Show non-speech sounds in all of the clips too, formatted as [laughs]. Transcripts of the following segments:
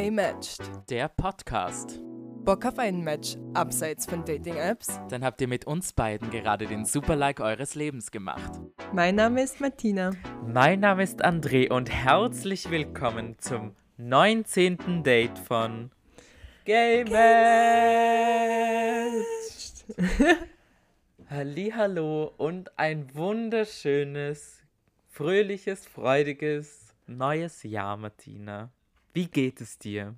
Gay Matched. Der Podcast. Bock auf ein Match abseits von Dating-Apps? Dann habt ihr mit uns beiden gerade den Super-Like eures Lebens gemacht. Mein Name ist Martina. Mein Name ist André und herzlich willkommen zum 19. Date von Gay Matched. [laughs] Hallo und ein wunderschönes, fröhliches, freudiges neues Jahr, Martina. Wie geht es dir?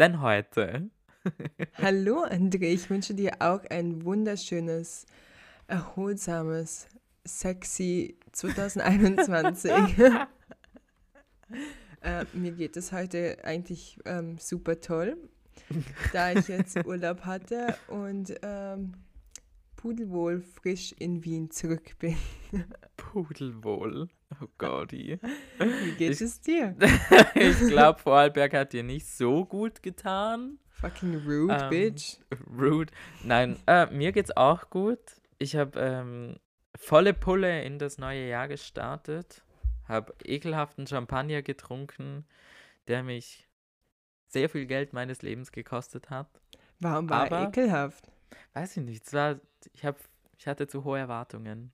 Denn heute? [laughs] Hallo André, ich wünsche dir auch ein wunderschönes, erholsames, sexy [laughs] 2021. [laughs] äh, mir geht es heute eigentlich ähm, super toll, da ich jetzt Urlaub hatte und ähm, pudelwohl frisch in Wien zurück bin. [laughs] Pudelwohl. Oh Gotti. Wie geht Ich- es dir? [laughs] ich glaube, Vorarlberg hat dir nicht so gut getan. Fucking rude, Ähm, bitch. Rude. Nein, äh, mir geht's auch gut. Ich habe ähm, volle Pulle in das neue Jahr gestartet. Habe ekelhaften Champagner getrunken, der mich sehr viel Geld meines Lebens gekostet hat. Warum war er aber- ekelhaft? Weiß ich nicht. Es war, ich, hab, ich hatte zu hohe Erwartungen.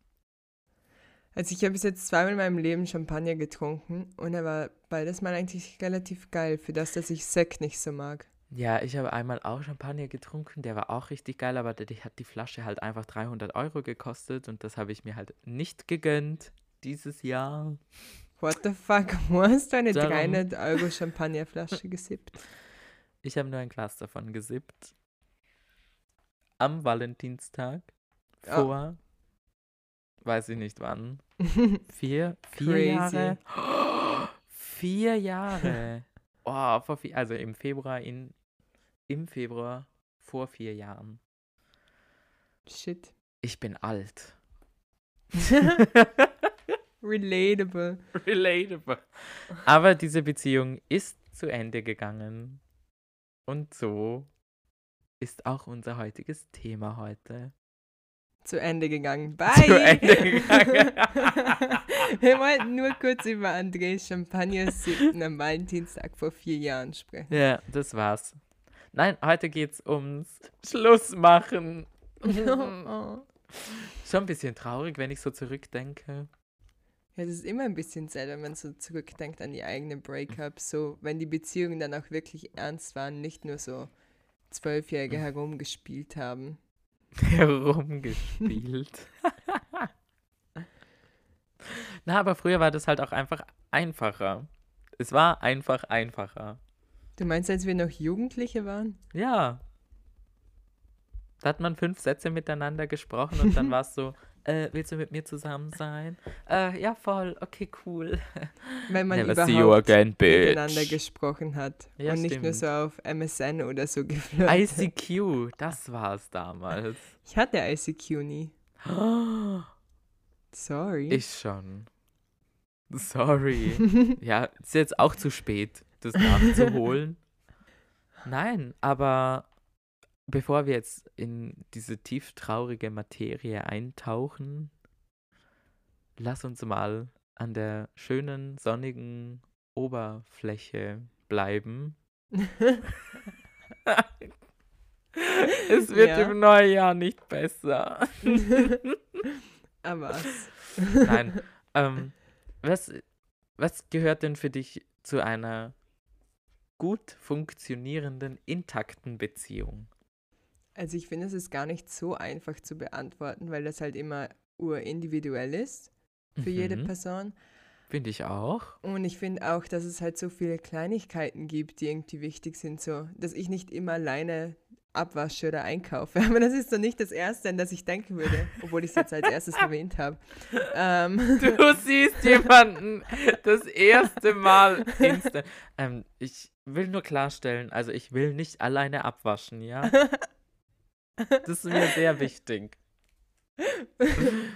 Also ich habe bis jetzt zweimal in meinem Leben Champagner getrunken und er war beides mal eigentlich relativ geil, für das, dass ich Sekt nicht so mag. Ja, ich habe einmal auch Champagner getrunken, der war auch richtig geil, aber die hat die Flasche halt einfach 300 Euro gekostet und das habe ich mir halt nicht gegönnt dieses Jahr. What the fuck, [laughs] wo hast du eine Darum. 300 Euro Champagnerflasche gesippt? Ich habe nur ein Glas davon gesippt. Am Valentinstag. Vor. Weiß ich nicht wann. [laughs] Vier? Vier Crazy. Jahre? [gasps] Vier Jahre. [laughs] Oh, vor vier, also im Februar in. Im Februar vor vier Jahren. Shit. Ich bin alt. [laughs] Relatable. Relatable. Aber diese Beziehung ist zu Ende gegangen. Und so ist auch unser heutiges Thema heute. Zu Ende gegangen. [laughs] Bye. Zu Ende gegangen. [laughs] Wir wollten nur kurz über Andrés Champagner siebten am Valentinstag vor vier Jahren sprechen. Ja, das war's. Nein, heute geht's ums Schluss machen. [laughs] oh. Schon ein bisschen traurig, wenn ich so zurückdenke. Ja, das ist immer ein bisschen sad, wenn man so zurückdenkt an die eigenen Breakups, so wenn die Beziehungen dann auch wirklich ernst waren, nicht nur so Zwölfjährige herumgespielt haben. [laughs] Herumgespielt. [laughs] Na, aber früher war das halt auch einfach einfacher. Es war einfach einfacher. Du meinst, als wir noch Jugendliche waren? Ja. Da hat man fünf Sätze miteinander gesprochen und dann [laughs] war es so, äh, willst du mit mir zusammen sein? Äh, ja, voll, okay, cool. [laughs] Wenn man Never überhaupt again, miteinander gesprochen hat Ja, und nicht nur so auf MSN oder so geflirtet. ICQ, das war es damals. [laughs] Ich hatte ICQ nie. [gasps] Sorry. Ich schon. Sorry. [laughs] Ja, ist jetzt auch zu spät, das nachzuholen. Nein, aber bevor wir jetzt in diese tief traurige Materie eintauchen, lass uns mal an der schönen, sonnigen Oberfläche bleiben. [laughs] es wird Ja. im neuen Jahr nicht besser. Aber was? Nein. ähm, was, was gehört denn für dich zu einer gut funktionierenden, intakten Beziehung? Also ich finde, es ist gar nicht so einfach zu beantworten, weil das halt immer urindividuell ist für jede Mhm, Person. Finde ich auch. Und ich finde auch, dass es halt so viele Kleinigkeiten gibt, die irgendwie wichtig sind, so, dass ich nicht immer alleine abwasche oder einkaufe. [laughs] Aber das ist so nicht das Erste, an das ich denken würde, obwohl ich es jetzt als erstes [laughs] erwähnt habe. Ähm, Du siehst jemanden das erste Mal instant. Ähm, ich will nur klarstellen, also ich will nicht alleine abwaschen, ja? [laughs] Das ist mir sehr wichtig.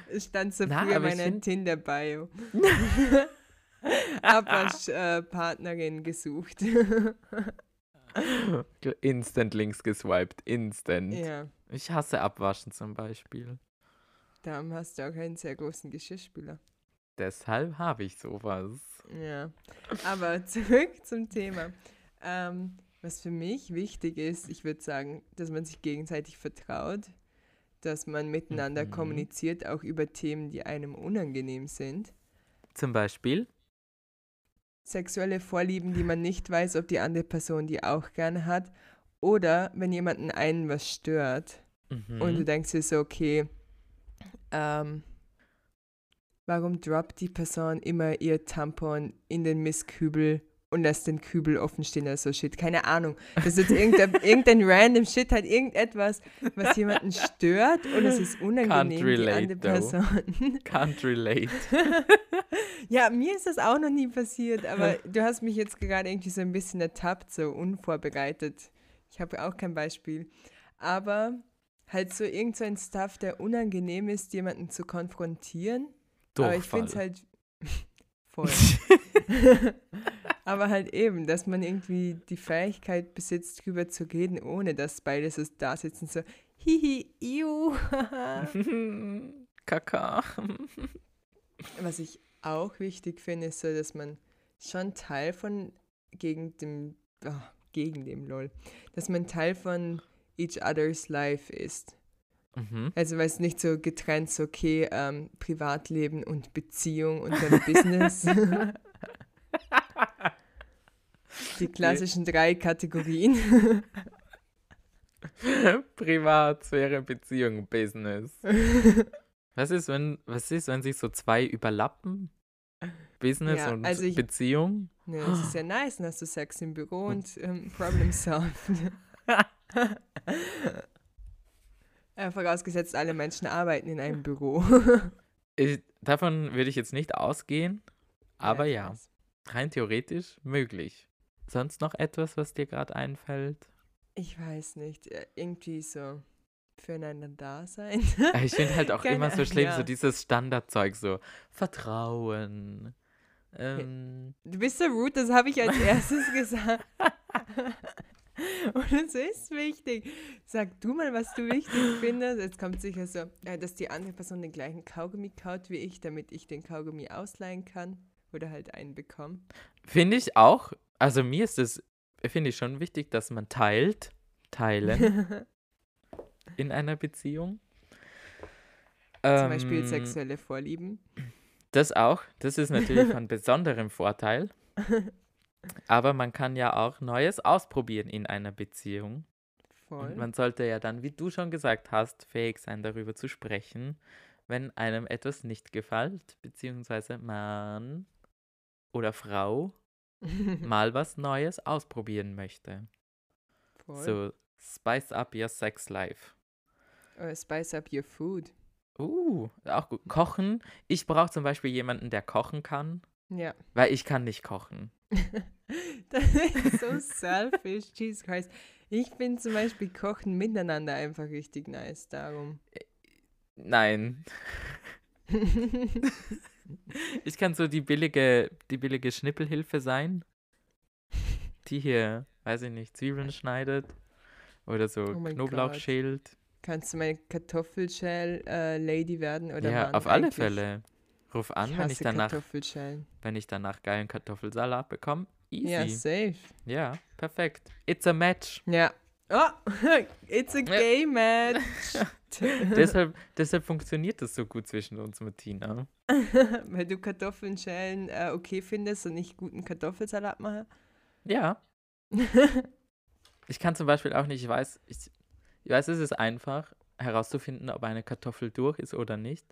es stand so Na, früher aber ich meine find- Tinder-Bio. [laughs] Abwasch-Partnerin gesucht. Instant links geswiped, instant. ja, Ich hasse Abwaschen zum Beispiel. darum hast du auch einen sehr großen Geschirrspüler. Deshalb habe ich sowas. Ja, aber [laughs] zurück zum Thema. Ähm, Was für mich wichtig ist, ich würde sagen, dass man sich gegenseitig vertraut, dass man miteinander Mhm. kommuniziert, auch über Themen, die einem unangenehm sind. Zum Beispiel? Sexuelle Vorlieben, die man nicht weiß, ob die andere Person die auch gerne hat. Oder wenn jemanden einen was stört Mhm. und du denkst dir so, okay, ähm, warum droppt die Person immer ihr Tampon in den Mistkübel und lässt den Kübel offen stehen oder so Shit? Keine Ahnung. Das ist jetzt irgendein, [laughs] irgendein random Shit, halt irgendetwas, was jemanden stört und es ist unangenehm, die relate, andere though. Person. Can't relate. [laughs] ja, mir ist das auch noch nie passiert, aber du hast mich jetzt gerade irgendwie so ein bisschen ertappt, so unvorbereitet. Ich habe auch kein Beispiel. Aber halt so irgend so ein Stuff, der unangenehm ist, jemanden zu konfrontieren. Aber ich finde es Durchfall. halt [laughs] voll. Aber halt eben, dass man irgendwie die Fähigkeit besitzt, drüber zu reden, ohne dass beide so da sitzen, so, hihi, iu. [laughs] Kaka. Was ich auch wichtig finde, ist so, dass man schon Teil von gegen dem, ah, gegen dem LOL, dass man Teil von each other's life ist. Mhm. Also weil es nicht so getrennt so, okay, ähm, Privatleben und Beziehung und dann Business. [laughs] Die klassischen drei Kategorien. [laughs] Privatsphäre, Beziehung, Business. [laughs] Was ist, wenn, was ist, wenn sich so zwei überlappen? Business Ja, und also ich- Beziehung? Ne, das ist [gasps] ja nice, dann hast du Sex im Büro und ähm, Problem solved. [laughs] äh, vorausgesetzt, alle Menschen arbeiten in einem Büro. Ich, davon würde ich jetzt nicht ausgehen, aber ja, weiß. rein theoretisch möglich. Sonst noch etwas, was dir gerade einfällt? Ich weiß nicht, äh, irgendwie so füreinander da sein. [laughs] Ich finde halt auch Keine immer so schlimm, ja. so dieses Standardzeug, so Vertrauen. Ähm, Du bist so rude, das habe ich als erstes gesagt. [laughs] Und es ist wichtig. Sag du mal, was du wichtig findest. Jetzt kommt sicher so, äh, dass die andere Person den gleichen Kaugummi kaut wie ich, damit ich den Kaugummi ausleihen kann oder halt einen bekomme. finde ich auch, also mir ist es, finde ich schon wichtig, dass man teilt, teilen [laughs] in einer Beziehung. Zum Beispiel Ähm, sexuelle Vorlieben. Das auch. Das ist natürlich von [laughs] besonderem Vorteil. Aber man kann ja auch Neues ausprobieren in einer Beziehung. Voll. Und man sollte ja dann, wie du schon gesagt hast, fähig sein, darüber zu sprechen, wenn einem etwas nicht gefällt, beziehungsweise man oder Frau [laughs] mal was Neues ausprobieren möchte. Voll. So, spice up your sex life. Oder spice up your food. Uh, auch gut. Kochen. Ich brauche zum Beispiel jemanden, der kochen kann, Ja. weil ich kann nicht kochen. [laughs] Das ist so selfish, [laughs] Jesus Christ. Ich finde zum Beispiel Kochen miteinander einfach richtig nice, darum. Nein. [laughs] Ich kann so die billige, die billige Schnippelhilfe sein, [laughs] die hier, weiß ich nicht, Zwiebeln schneidet oder so Oh Knoblauch Gott. schält. Kannst du meine Kartoffelschäl-Lady werden oder Ja, auf alle eigentlich? Fälle. Ruf an, Ich wenn ich danach, wenn ich danach geilen Kartoffelsalat bekomme. Ja, Easy. safe. Ja, perfekt. It's a match. Ja. Oh, [laughs] it's a gay match. [laughs] deshalb, deshalb funktioniert das so gut zwischen uns, Martina. [laughs] Weil du Kartoffeln schälen äh, okay findest und nicht guten Kartoffelsalat mache. Ja. Ich kann zum Beispiel auch nicht, ich weiß, ich, ich weiß, es ist einfach herauszufinden, ob eine Kartoffel durch ist oder nicht.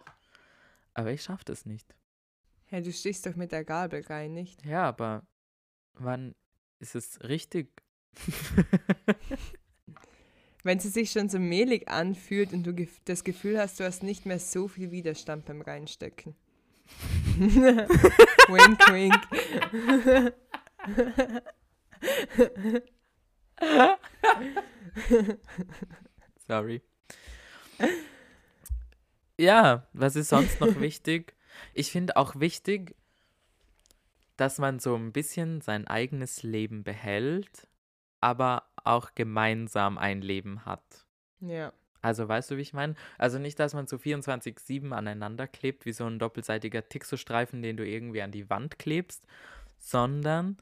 Aber ich schaffe das nicht. Ja, du stichst doch mit der Gabel rein, nicht? Ja, aber wann ist es richtig? Wenn sie sich schon so mehlig anfühlt und du das Gefühl hast, du hast nicht mehr so viel Widerstand beim Reinstecken. [laughs] wink, wink. Sorry. Ja, was ist sonst noch [laughs] wichtig? Ich finde auch wichtig, dass man so ein bisschen sein eigenes Leben behält, aber auch gemeinsam ein Leben hat. Ja. Also weißt du, wie ich meine? Also nicht, dass man so 24-7 aneinander klebt, wie so ein doppelseitiger Tixo-Streifen, den du irgendwie an die Wand klebst, sondern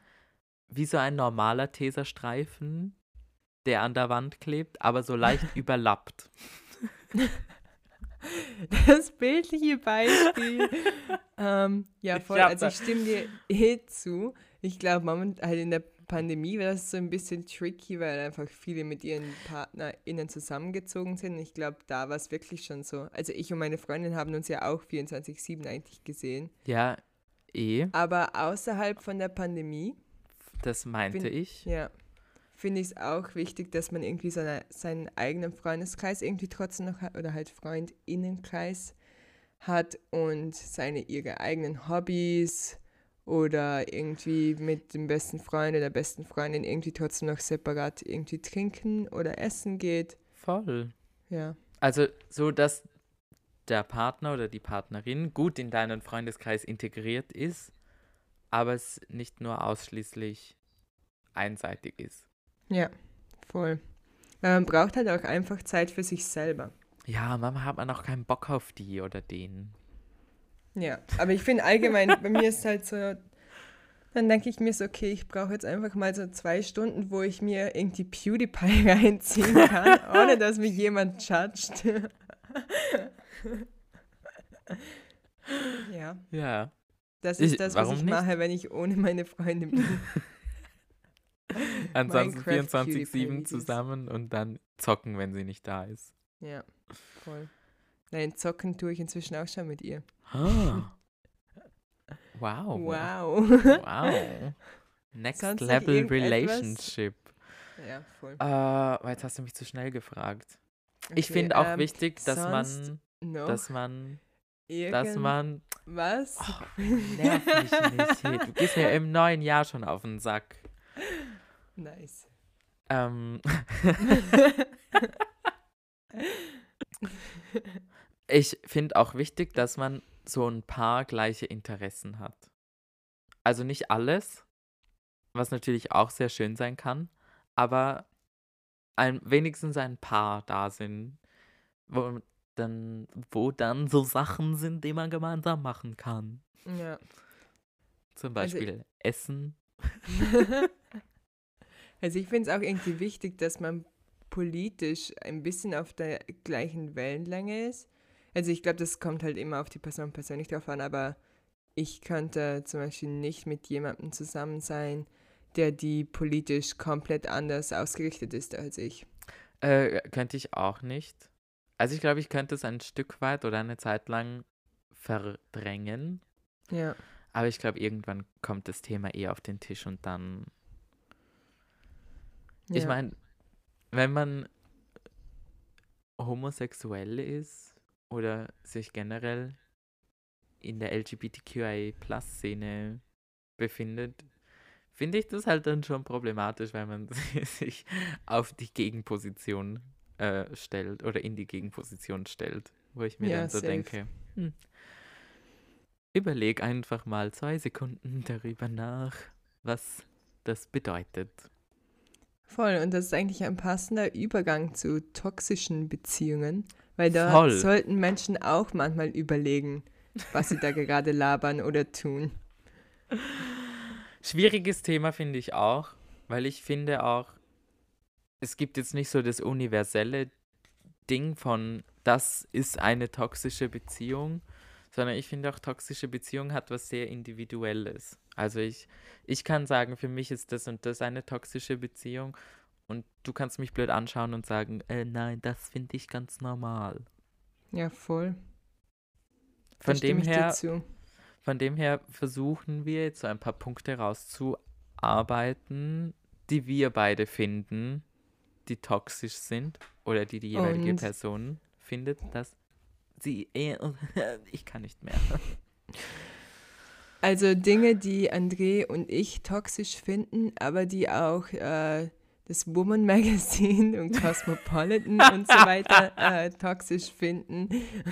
wie so ein normaler Tesastreifen, der an der Wand klebt, aber so leicht [laughs] überlappt. Das bildliche Beispiel. [laughs] ähm, ja, Ich voll. glaub, Also ich stimme dir eh zu. Ich glaube, momentan halt in der Pandemie war das so ein bisschen tricky, weil einfach viele mit ihren PartnerInnen zusammengezogen sind. Ich glaube, da war es wirklich schon so. Also ich und meine Freundin haben uns ja auch 24-7 eigentlich gesehen. Ja, eh, Aber außerhalb von der Pandemie, das meinte Bin- ich. ja, finde ich es auch wichtig, dass man irgendwie seine, seinen eigenen Freundeskreis irgendwie trotzdem noch hat oder halt FreundInnenkreis hat und seine ihre eigenen Hobbys oder irgendwie mit dem besten Freund oder der besten Freundin irgendwie trotzdem noch separat irgendwie trinken oder essen geht. Voll. Ja. Also so, dass der Partner oder die Partnerin gut in deinen Freundeskreis integriert ist, aber es nicht nur ausschließlich einseitig ist. Ja, voll. Weil man braucht halt auch einfach Zeit für sich selber. Ja, manchmal hat man auch keinen Bock auf die oder den. Ja, aber ich finde allgemein, bei mir ist halt so, dann denke ich mir so, okay, ich brauche jetzt einfach mal so zwei Stunden, wo ich mir irgendwie PewDiePie [laughs] reinziehen kann, ohne dass mich jemand judgt. [laughs] ja, Ja. das ist Ich- das, was ich nicht? mache, wenn ich ohne meine Freundin bin. [laughs] Ansonsten Minecraft 24-7 PewDiePie-Videos. zusammen und dann zocken, wenn sie nicht da ist. Ja, voll. Nein, zocken tue ich inzwischen auch schon mit ihr. Ah. Wow. Wow. Wow. Next Sonst Level? Relationship. ja, voll. Äh, jetzt hast du mich zu schnell gefragt. Ich Okay, finde auch ähm, wichtig, dass man, dass man, dass irgend- man, Was? oh, nerv mich nicht. Hey, du gehst ja im neuen Jahr schon auf den Sack. Nice. Ähm, [laughs] ich finde auch wichtig, dass man so ein paar gleiche Interessen hat. Also nicht alles, was natürlich auch sehr schön sein kann, aber ein, wenigstens ein paar da sind, wo dann, wo dann so Sachen sind, die man gemeinsam machen kann. Ja. Zum Also- Beispiel Essen. [laughs] Also ich finde es auch irgendwie wichtig, dass man politisch ein bisschen auf der gleichen Wellenlänge ist. Also ich glaube, das kommt halt immer auf die Person persönlich drauf an, aber ich könnte zum Beispiel nicht mit jemandem zusammen sein, der die politisch komplett anders ausgerichtet ist als ich. Äh, könnte ich auch nicht. Also ich glaube, ich könnte es ein Stück weit oder eine Zeit lang verdrängen. Ja. Aber ich glaube, irgendwann kommt das Thema eh auf den Tisch und dann. Ich ja. meine, wenn man homosexuell ist oder sich generell in der LGBTQI-Plus-Szene befindet, finde ich das halt dann schon problematisch, weil man [laughs] sich auf die Gegenposition äh, stellt oder in die Gegenposition stellt, wo ich mir Ja, dann so safe. denke, hm, überleg einfach mal zwei Sekunden [laughs] darüber nach, was das bedeutet. Voll, und das ist eigentlich ein passender Übergang zu toxischen Beziehungen, weil da Voll. sollten Menschen auch manchmal überlegen, was sie da gerade labern oder tun. Schwieriges Thema finde ich auch, weil ich finde auch, es gibt jetzt nicht so das universelle Ding von, das ist eine toxische Beziehung, sondern ich finde auch, toxische Beziehung hat was sehr Individuelles. Also ich, ich kann sagen, für mich ist das und das eine toxische Beziehung und du kannst mich blöd anschauen und sagen, äh, nein, das finde ich ganz normal. Ja, voll. Von dem her. Von dem her versuchen wir jetzt so ein paar Punkte rauszuarbeiten, die wir beide finden, die toxisch sind oder die die jeweilige Und- Person findet, dass sie eher. [laughs] ich kann nicht mehr. Also Dinge, die André und ich toxisch finden, aber die auch äh, das Woman Magazine und Cosmopolitan [laughs] und so weiter äh, toxisch finden.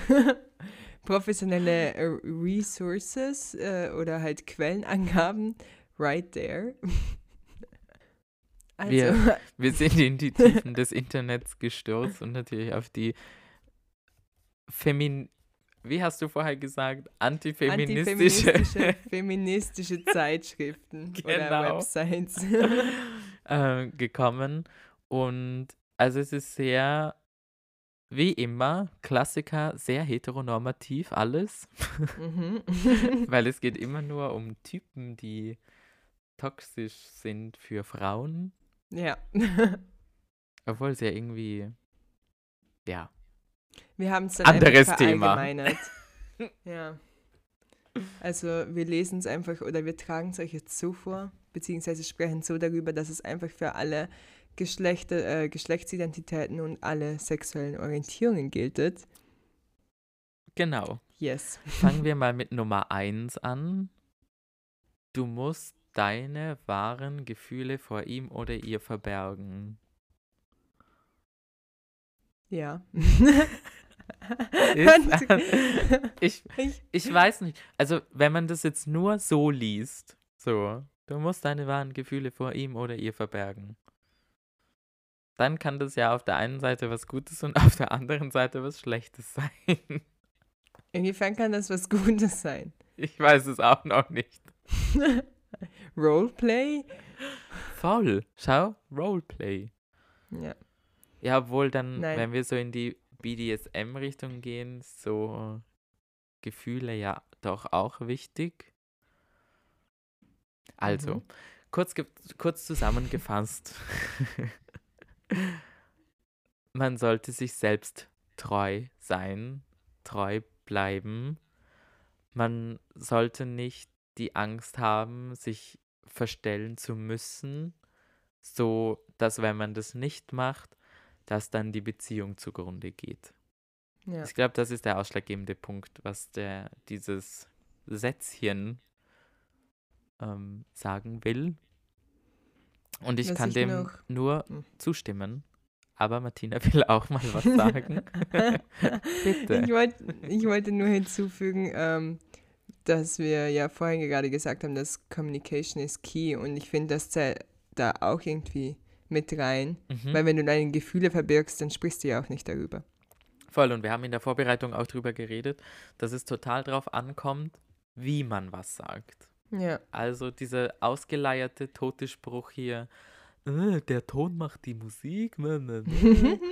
[laughs] Professionelle äh, Resources äh, oder halt Quellenangaben, right there. [laughs] Also, Wir- Wir sind in die Tiefen des Internets gestürzt und natürlich auf die Femin wie hast du vorher gesagt, antifeministische, Antifeministische feministische Zeitschriften oder Genau. Websites. Äh, gekommen. Und also es ist sehr, wie immer, Klassiker, sehr heteronormativ alles, mhm. [laughs] weil es [laughs] geht immer nur um Typen, die toxisch sind für Frauen, ja. obwohl es ja irgendwie, ja, Wir haben es dann Anderes Thema. [laughs] ja. Also wir lesen es einfach oder wir tragen es euch jetzt so vor, beziehungsweise sprechen so darüber, dass es einfach für alle Geschlechter, äh, Geschlechtsidentitäten und alle sexuellen Orientierungen gilt. genau. Yes. Fangen wir [laughs] mal mit Nummer 1 an. Du musst deine wahren Gefühle vor ihm oder ihr verbergen. Ja. Ist- [laughs] [laughs] ich, Ich- ich weiß nicht. Also, wenn man das jetzt nur so liest, so, du musst deine wahren Gefühle vor ihm oder ihr verbergen. Dann kann das ja auf der einen Seite was Gutes und [laughs] auf der anderen Seite was Schlechtes sein. Inwiefern kann das was Gutes sein? Ich weiß es auch noch nicht. [laughs] Roleplay? Voll. Schau, Roleplay. Ja. Ja, obwohl dann, Nein. wenn wir so in die BDSM-Richtung gehen, so Gefühle ja doch auch wichtig. Also, Mhm. kurz, kurz zusammengefasst. [laughs] Man sollte sich selbst treu sein, treu bleiben. Man sollte nicht die Angst haben, sich verstellen zu müssen, so dass wenn man das nicht macht, dass dann die Beziehung zugrunde geht. ja. Ich glaube, das ist der ausschlaggebende Punkt, was der dieses Sätzchen ähm, sagen will. Und ich Was kann ich dem noch- nur Hm. zustimmen. Aber Martina [laughs] will auch mal was sagen. [laughs] Bitte. Ich, wollt, ich wollte nur hinzufügen, ähm, dass wir ja vorhin gerade gesagt haben, dass Communication is key und ich finde, das zählt da auch irgendwie mit rein, Mhm. weil wenn du deine Gefühle verbirgst, dann sprichst du ja auch nicht darüber. Voll. Und wir haben in der Vorbereitung auch drüber geredet, dass es total drauf ankommt, wie man was sagt. Ja, Also dieser ausgeleierte tote Spruch hier, äh, der Ton macht die Musik. ne, ne, ne. [laughs]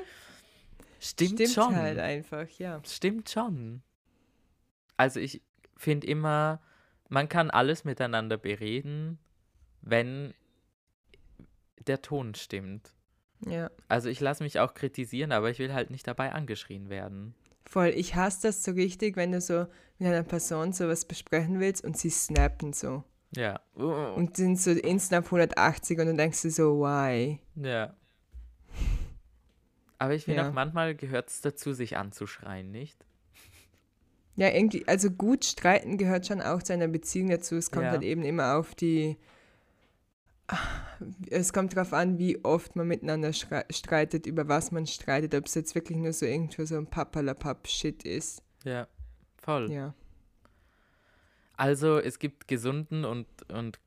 Stimmt, stimmt schon. halt einfach, ja. Stimmt schon. Also ich finde immer, man kann alles miteinander bereden, wenn der Ton stimmt. Ja, Also ich lasse mich auch kritisieren, aber ich will halt nicht dabei angeschrien werden. Voll. Ich hasse das so richtig, wenn du so mit einer Person sowas besprechen willst und sie snappen so. Ja. Uh, Und sind so instant auf 180 und dann denkst du so, why? ja. Aber ich finde Ja. auch manchmal gehört es dazu, sich anzuschreien, nicht? Ja, irgendwie, also gut streiten gehört schon auch zu einer Beziehung dazu. Es kommt Ja. halt eben immer auf die. Es kommt darauf an, wie oft man miteinander streitet, über was man streitet, ob es jetzt wirklich nur so irgendwo so ein Papperlapapp-Shit ist. Ja. Voll. Ja. Also es gibt gesunden und, und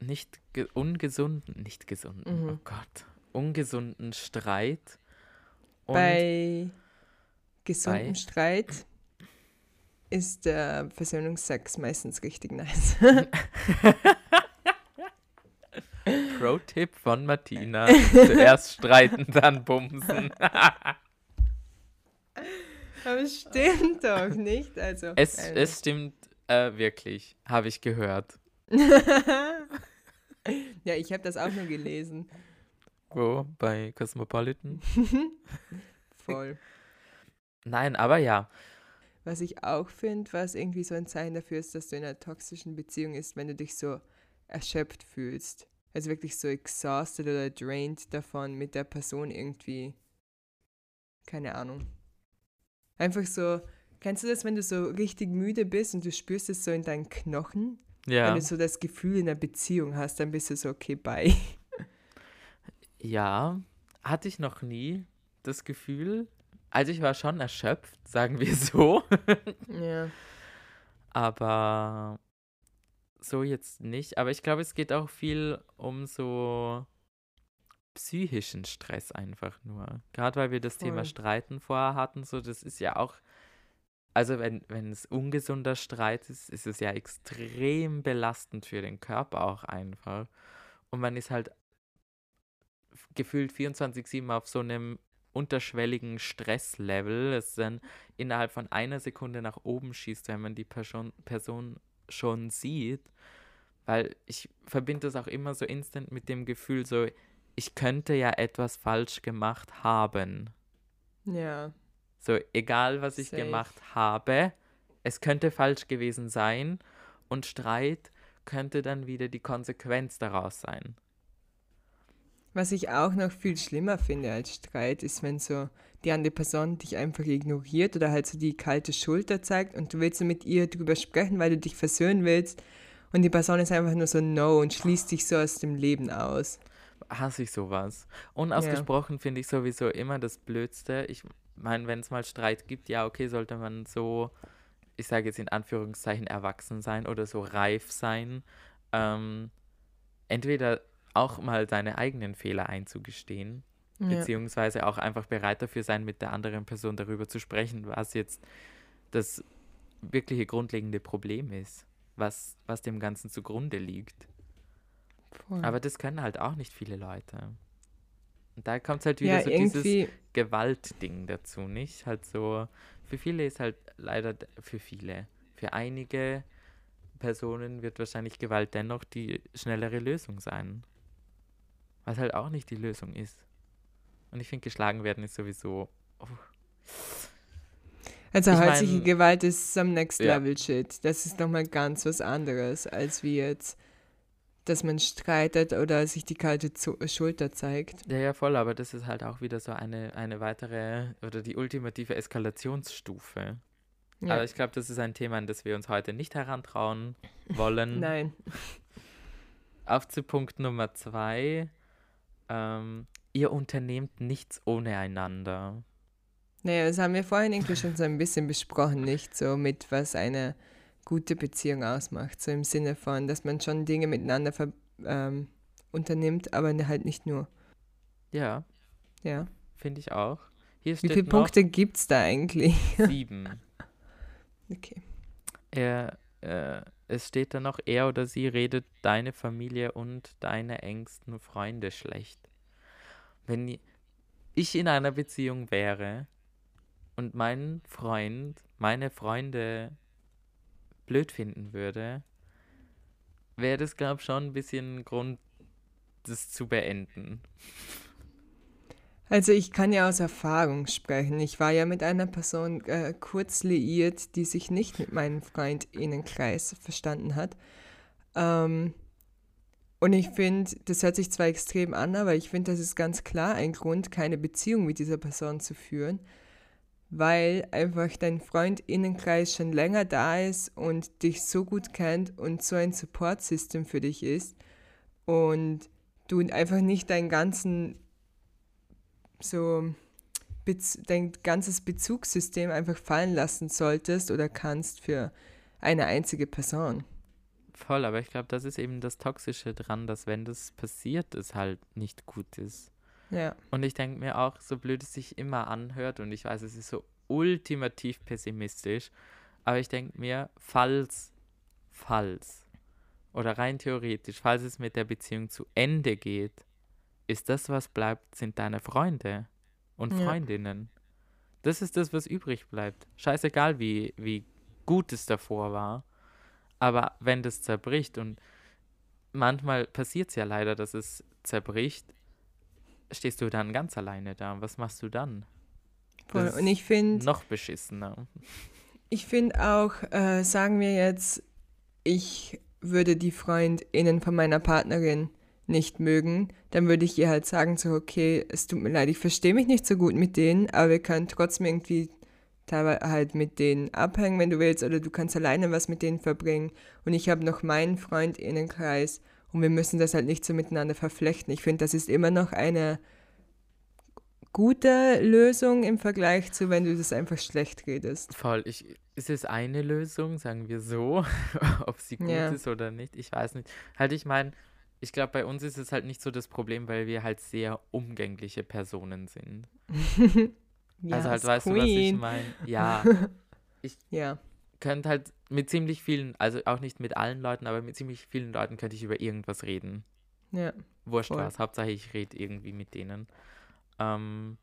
nicht ge ungesunden, nicht gesunden, Mhm. oh Gott, ungesunden Streit. Bei gesundem Bei- Streit ist der Versöhnungsex meistens richtig nice. [laughs] [laughs] Pro-Tipp von Martina, [laughs] zuerst streiten, dann bumsen. [laughs] Aber es stimmt doch nicht. Also, es, äh, es stimmt äh, wirklich, habe ich gehört. [laughs] ja, ich habe das auch nur gelesen. Wo? Bei Cosmopolitan? Voll. Nein, aber ja. Was ich auch finde, was irgendwie so ein Zeichen dafür ist, dass du in einer toxischen Beziehung ist, wenn du dich so erschöpft fühlst. Also wirklich so exhausted oder drained davon, mit der Person irgendwie. Keine Ahnung. Einfach so. Kennst du das, wenn du so richtig müde bist und du spürst es so in deinen Knochen? Ja. Wenn du so das Gefühl in einer Beziehung hast, dann bist du so, okay, bye. [laughs] Ja, hatte ich noch nie das Gefühl. Also ich war schon erschöpft, sagen wir so. [laughs] Ja. Aber so jetzt nicht. Aber ich glaube, es geht auch viel um so psychischen Stress einfach nur. Gerade weil wir das Thema Voll. Streiten vorher hatten, so das ist ja auch also wenn, wenn es ungesunder Streit ist, ist es ja extrem belastend für den Körper auch einfach. Und man ist halt gefühlt 24-7 auf so einem unterschwelligen Stresslevel, es dann innerhalb von einer Sekunde nach oben schießt, wenn man die Person, Person schon sieht. Weil ich verbinde das auch immer so instant mit dem Gefühl, so, ich könnte ja etwas falsch gemacht haben. Ja. So, egal was ich Safe. gemacht habe, es könnte falsch gewesen sein und Streit könnte dann wieder die Konsequenz daraus sein. Was ich auch noch viel schlimmer finde als Streit, ist, wenn so die andere Person dich einfach ignoriert oder halt so die kalte Schulter zeigt und du willst so mit ihr drüber sprechen, weil du dich versöhnen willst und die Person ist einfach nur so no und schließt dich so aus dem Leben aus. Hasse ich sowas. Unausgesprochen finde ich sowieso immer das Blödste. Ich meine, wenn es mal Streit gibt, ja, okay, sollte man so, ich sage jetzt in Anführungszeichen, erwachsen sein oder so reif sein. Ähm, entweder auch mal seine eigenen Fehler einzugestehen, Ja. Beziehungsweise auch einfach bereit dafür sein, mit der anderen Person darüber zu sprechen, was jetzt das wirkliche grundlegende Problem ist, was, was dem Ganzen zugrunde liegt. Voll. Aber das können halt auch nicht viele Leute. Und da kommt halt wieder ja, so dieses Gewaltding dazu, nicht? Halt so, für viele ist halt leider, für viele, für einige Personen wird wahrscheinlich Gewalt dennoch die schnellere Lösung sein. Was halt auch nicht die Lösung ist. Und ich finde, geschlagen werden ist sowieso. Oh, also ich häusliche mein- Gewalt ist some next Ja. level shit. Das ist nochmal ganz was anderes, als wie jetzt, dass man streitet oder sich die kalte Zu Schulter zeigt. ja, ja, voll, aber das ist halt auch wieder so eine, eine weitere oder die ultimative Eskalationsstufe. Ja. Aber ich glaube, das ist ein Thema, an das wir uns heute nicht herantrauen wollen. [laughs] Nein. Auf zu Punkt Nummer zwei. Ähm, ihr unternehmt nichts ohne einander. Naja, das haben wir vorhin irgendwie schon so ein bisschen besprochen, nicht so mit was eine gute Beziehung ausmacht. So im Sinne von, dass man schon Dinge miteinander ähm, unternimmt, aber halt nicht nur. Ja, Ja. finde ich auch. Hier Wie viele Punkte gibt es da eigentlich? [laughs] sieben. Okay. Er, äh, es steht da noch, er oder sie redet deine Familie und deine engsten Freunde schlecht. Wenn ich in einer Beziehung wäre und mein Freund meine Freunde blöd finden würde, wäre das, glaube ich, schon ein bisschen Grund, das zu beenden. Also ich kann ja aus Erfahrung sprechen. Ich war ja mit einer Person äh, kurz liiert, die sich nicht mit meinem Freundinnenkreis verstanden hat. Ähm, und ich finde, das hört sich zwar extrem an, aber ich finde, das ist ganz klar ein Grund, keine Beziehung mit dieser Person zu führen, weil einfach dein Freundinnenkreis schon länger da ist und dich so gut kennt und so ein Support-System für dich ist und du einfach nicht deinen ganzen so dein ganzes Bezugssystem einfach fallen lassen solltest oder kannst für eine einzige Person. Voll, aber ich glaube, das ist eben das Toxische dran, dass wenn das passiert, es halt nicht gut ist. Ja, Und ich denke mir auch, so blöd es sich immer anhört, und ich weiß, es ist so ultimativ pessimistisch, aber ich denke mir, falls, falls, oder rein theoretisch, falls es mit der Beziehung zu Ende geht, ist das, was bleibt, sind deine Freunde und Ja. Freundinnen. Das ist das, was übrig bleibt. Scheißegal, wie, wie gut es davor war. Aber wenn das zerbricht und manchmal passiert es ja leider, dass es zerbricht, stehst du dann ganz alleine da. Was machst du dann? voll. Das Und ich finde, Noch beschissener. ich finde auch, äh, sagen wir jetzt, ich würde die FreundInnen von meiner Partnerin nicht mögen, dann würde ich ihr halt sagen, so, okay, es tut mir leid, ich verstehe mich nicht so gut mit denen, aber wir können trotzdem irgendwie teilweise halt mit denen abhängen, wenn du willst, oder du kannst alleine was mit denen verbringen. Und ich habe noch meinen FreundInnenkreis und wir müssen das halt nicht so miteinander verflechten. Ich finde, das ist immer noch eine gute Lösung im Vergleich zu, wenn du das einfach schlecht redest. Voll. Ich, ist es eine Lösung, sagen wir so, [laughs] ob sie gut Ja. ist oder nicht? Ich weiß nicht. Halt, ich meine, ich glaube, bei uns ist es halt nicht so das Problem, weil wir halt sehr umgängliche Personen sind. [laughs] Ja, also halt, weißt du, was ich Queen. meine? Ja. [laughs] Ja. könnte halt mit ziemlich vielen, also auch nicht mit allen Leuten, aber mit ziemlich vielen Leuten könnte ich über irgendwas reden. Ja. Wurscht Voll. was, Hauptsache ich rede irgendwie mit denen. Ähm,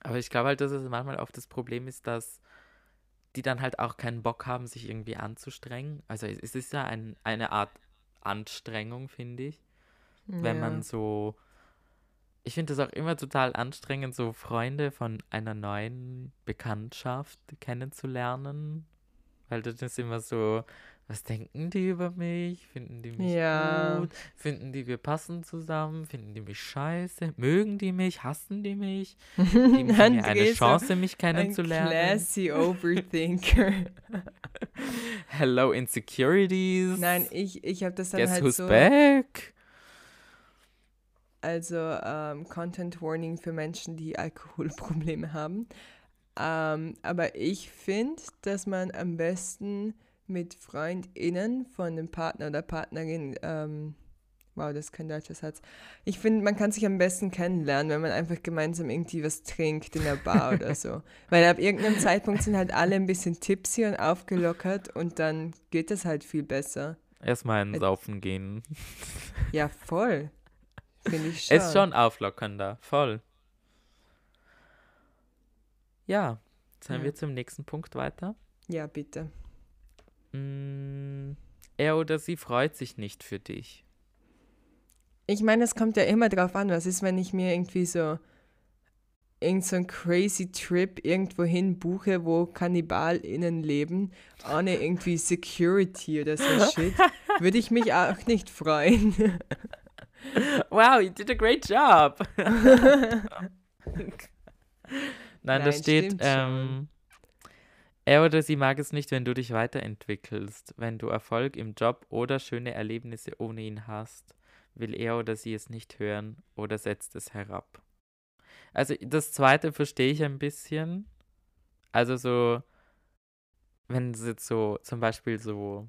aber ich glaube halt, dass es manchmal oft das Problem ist, dass die dann halt auch keinen Bock haben, sich irgendwie anzustrengen. Also es, ist ja ein, eine Art Anstrengung, finde ich, wenn ja. man so. Ich finde das auch immer total anstrengend, so Freunde von einer neuen Bekanntschaft kennenzulernen. Weil das ist immer so, was denken die über mich? Finden die mich Ja. gut? Finden die, wir passen zusammen? Finden die mich scheiße? Mögen die mich? Hassen die mich? Geben sie [laughs] mir eine Chance, mich Ein kennenzulernen? classy [laughs] Overthinker. Hello Insecurities. Nein, ich, ich habe das dann Guess halt who's so. back? Also ähm, Content Warning für Menschen, die Alkoholprobleme [laughs] haben. Ähm, aber ich finde, dass man am besten mit FreundInnen von dem Partner oder Partnerin, ähm, wow, das ist kein deutscher Satz. Ich finde, man kann sich am besten kennenlernen, wenn man einfach gemeinsam irgendwie was trinkt in der Bar oder [laughs] so. Weil ab irgendeinem Zeitpunkt sind halt alle ein bisschen tipsy und aufgelockert und dann geht das halt viel besser. Erstmal ein Äh, Saufen gehen. Ja, voll. Finde ich schon. Ist schon auflockernder, voll. Ja, sollen Ja. wir zum nächsten Punkt weiter? Ja, bitte. Mm, er oder sie freut sich nicht für dich. Ich meine, es kommt ja immer drauf an, was ist, wenn ich mir irgendwie so irgend so einen crazy Trip irgendwo hin buche, wo KannibalInnen leben, ohne irgendwie Security oder so [laughs] Shit, würde ich mich auch nicht freuen. [laughs] [laughs] Wow, you did a great job. [laughs] Nein, da steht, ähm, er oder sie mag es nicht, wenn du dich weiterentwickelst, wenn du Erfolg im Job oder schöne Erlebnisse ohne ihn hast, will er oder sie es nicht hören oder setzt es herab. Also das zweite verstehe ich ein bisschen. Also so, wenn es jetzt so, zum Beispiel so,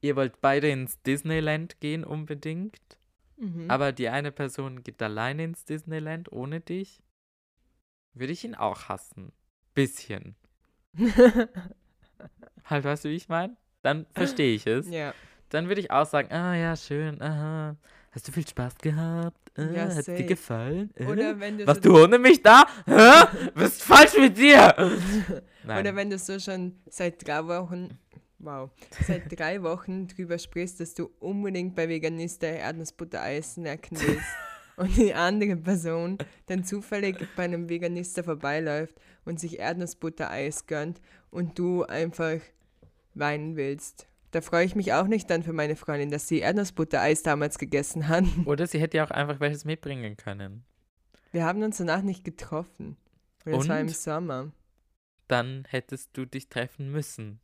ihr wollt beide ins Disneyland gehen unbedingt, Mhm. aber die eine Person geht alleine ins Disneyland ohne dich, würde ich ihn auch hassen. Bisschen. [laughs] Halt, weißt du, wie ich meine? Dann verstehe ich es. ja, Dann würde ich auch sagen, ah ja, schön, aha. Hast du viel Spaß gehabt? Äh, Ja, Hat safe. dir gefallen? Äh? oder wenn du Was, so du ohne mich da? Hä? [laughs] Was ist falsch mit dir? [laughs] Nein. Oder wenn du so schon seit drei Wochen, wow, seit [laughs] drei Wochen drüber sprichst, dass du unbedingt bei Veganista Erdnussbutter-Eis snacken willst [laughs] und die andere Person dann zufällig bei einem Veganista vorbeiläuft und sich Erdnussbutter-Eis gönnt und du einfach weinen willst. Da freue ich mich auch nicht dann für meine Freundin, dass sie Erdnussbutter-Eis damals gegessen hat. [laughs] Oder sie hätte ja auch einfach welches mitbringen können. Wir haben uns danach nicht getroffen. Und es war im? Sommer. Dann hättest du dich treffen müssen.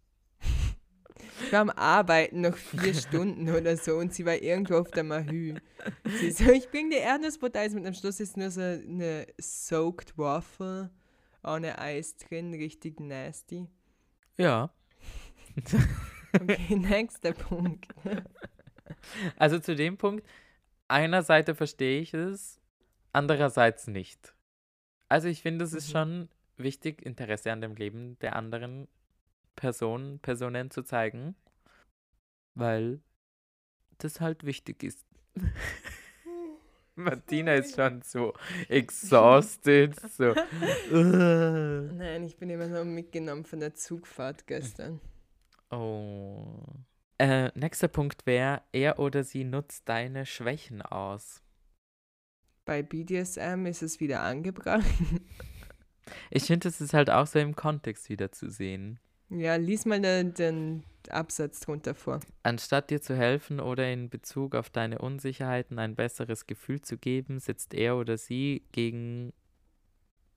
Wir haben Arbeiten noch vier [laughs] Stunden oder so und sie war irgendwo auf der Mahü. Sie so, ich bring dir Erdnussbutter-Eis mit am Schluss ist nur so eine soaked Waffle ohne Eis drin, richtig nasty. Ja. [laughs] Okay, nächster Punkt. [laughs] Also zu dem Punkt, einerseits verstehe ich es, andererseits nicht. Also ich finde, es ist Mhm. schon wichtig, Interesse an dem Leben der anderen Person, Personen zu zeigen, weil das halt wichtig ist. [laughs] Martina ist schon so [laughs] exhausted, so. [laughs] Nein, ich bin immer noch mitgenommen von der Zugfahrt gestern. Oh. Äh, nächster Punkt wäre, er oder sie nutzt deine Schwächen aus. Bei BDSM ist es wieder angebracht. Ich finde, es ist halt auch so im Kontext wieder zu sehen. Ja, lies mal den, den Absatz drunter vor. Anstatt dir zu helfen oder in Bezug auf deine Unsicherheiten ein besseres Gefühl zu geben, setzt er oder sie gegen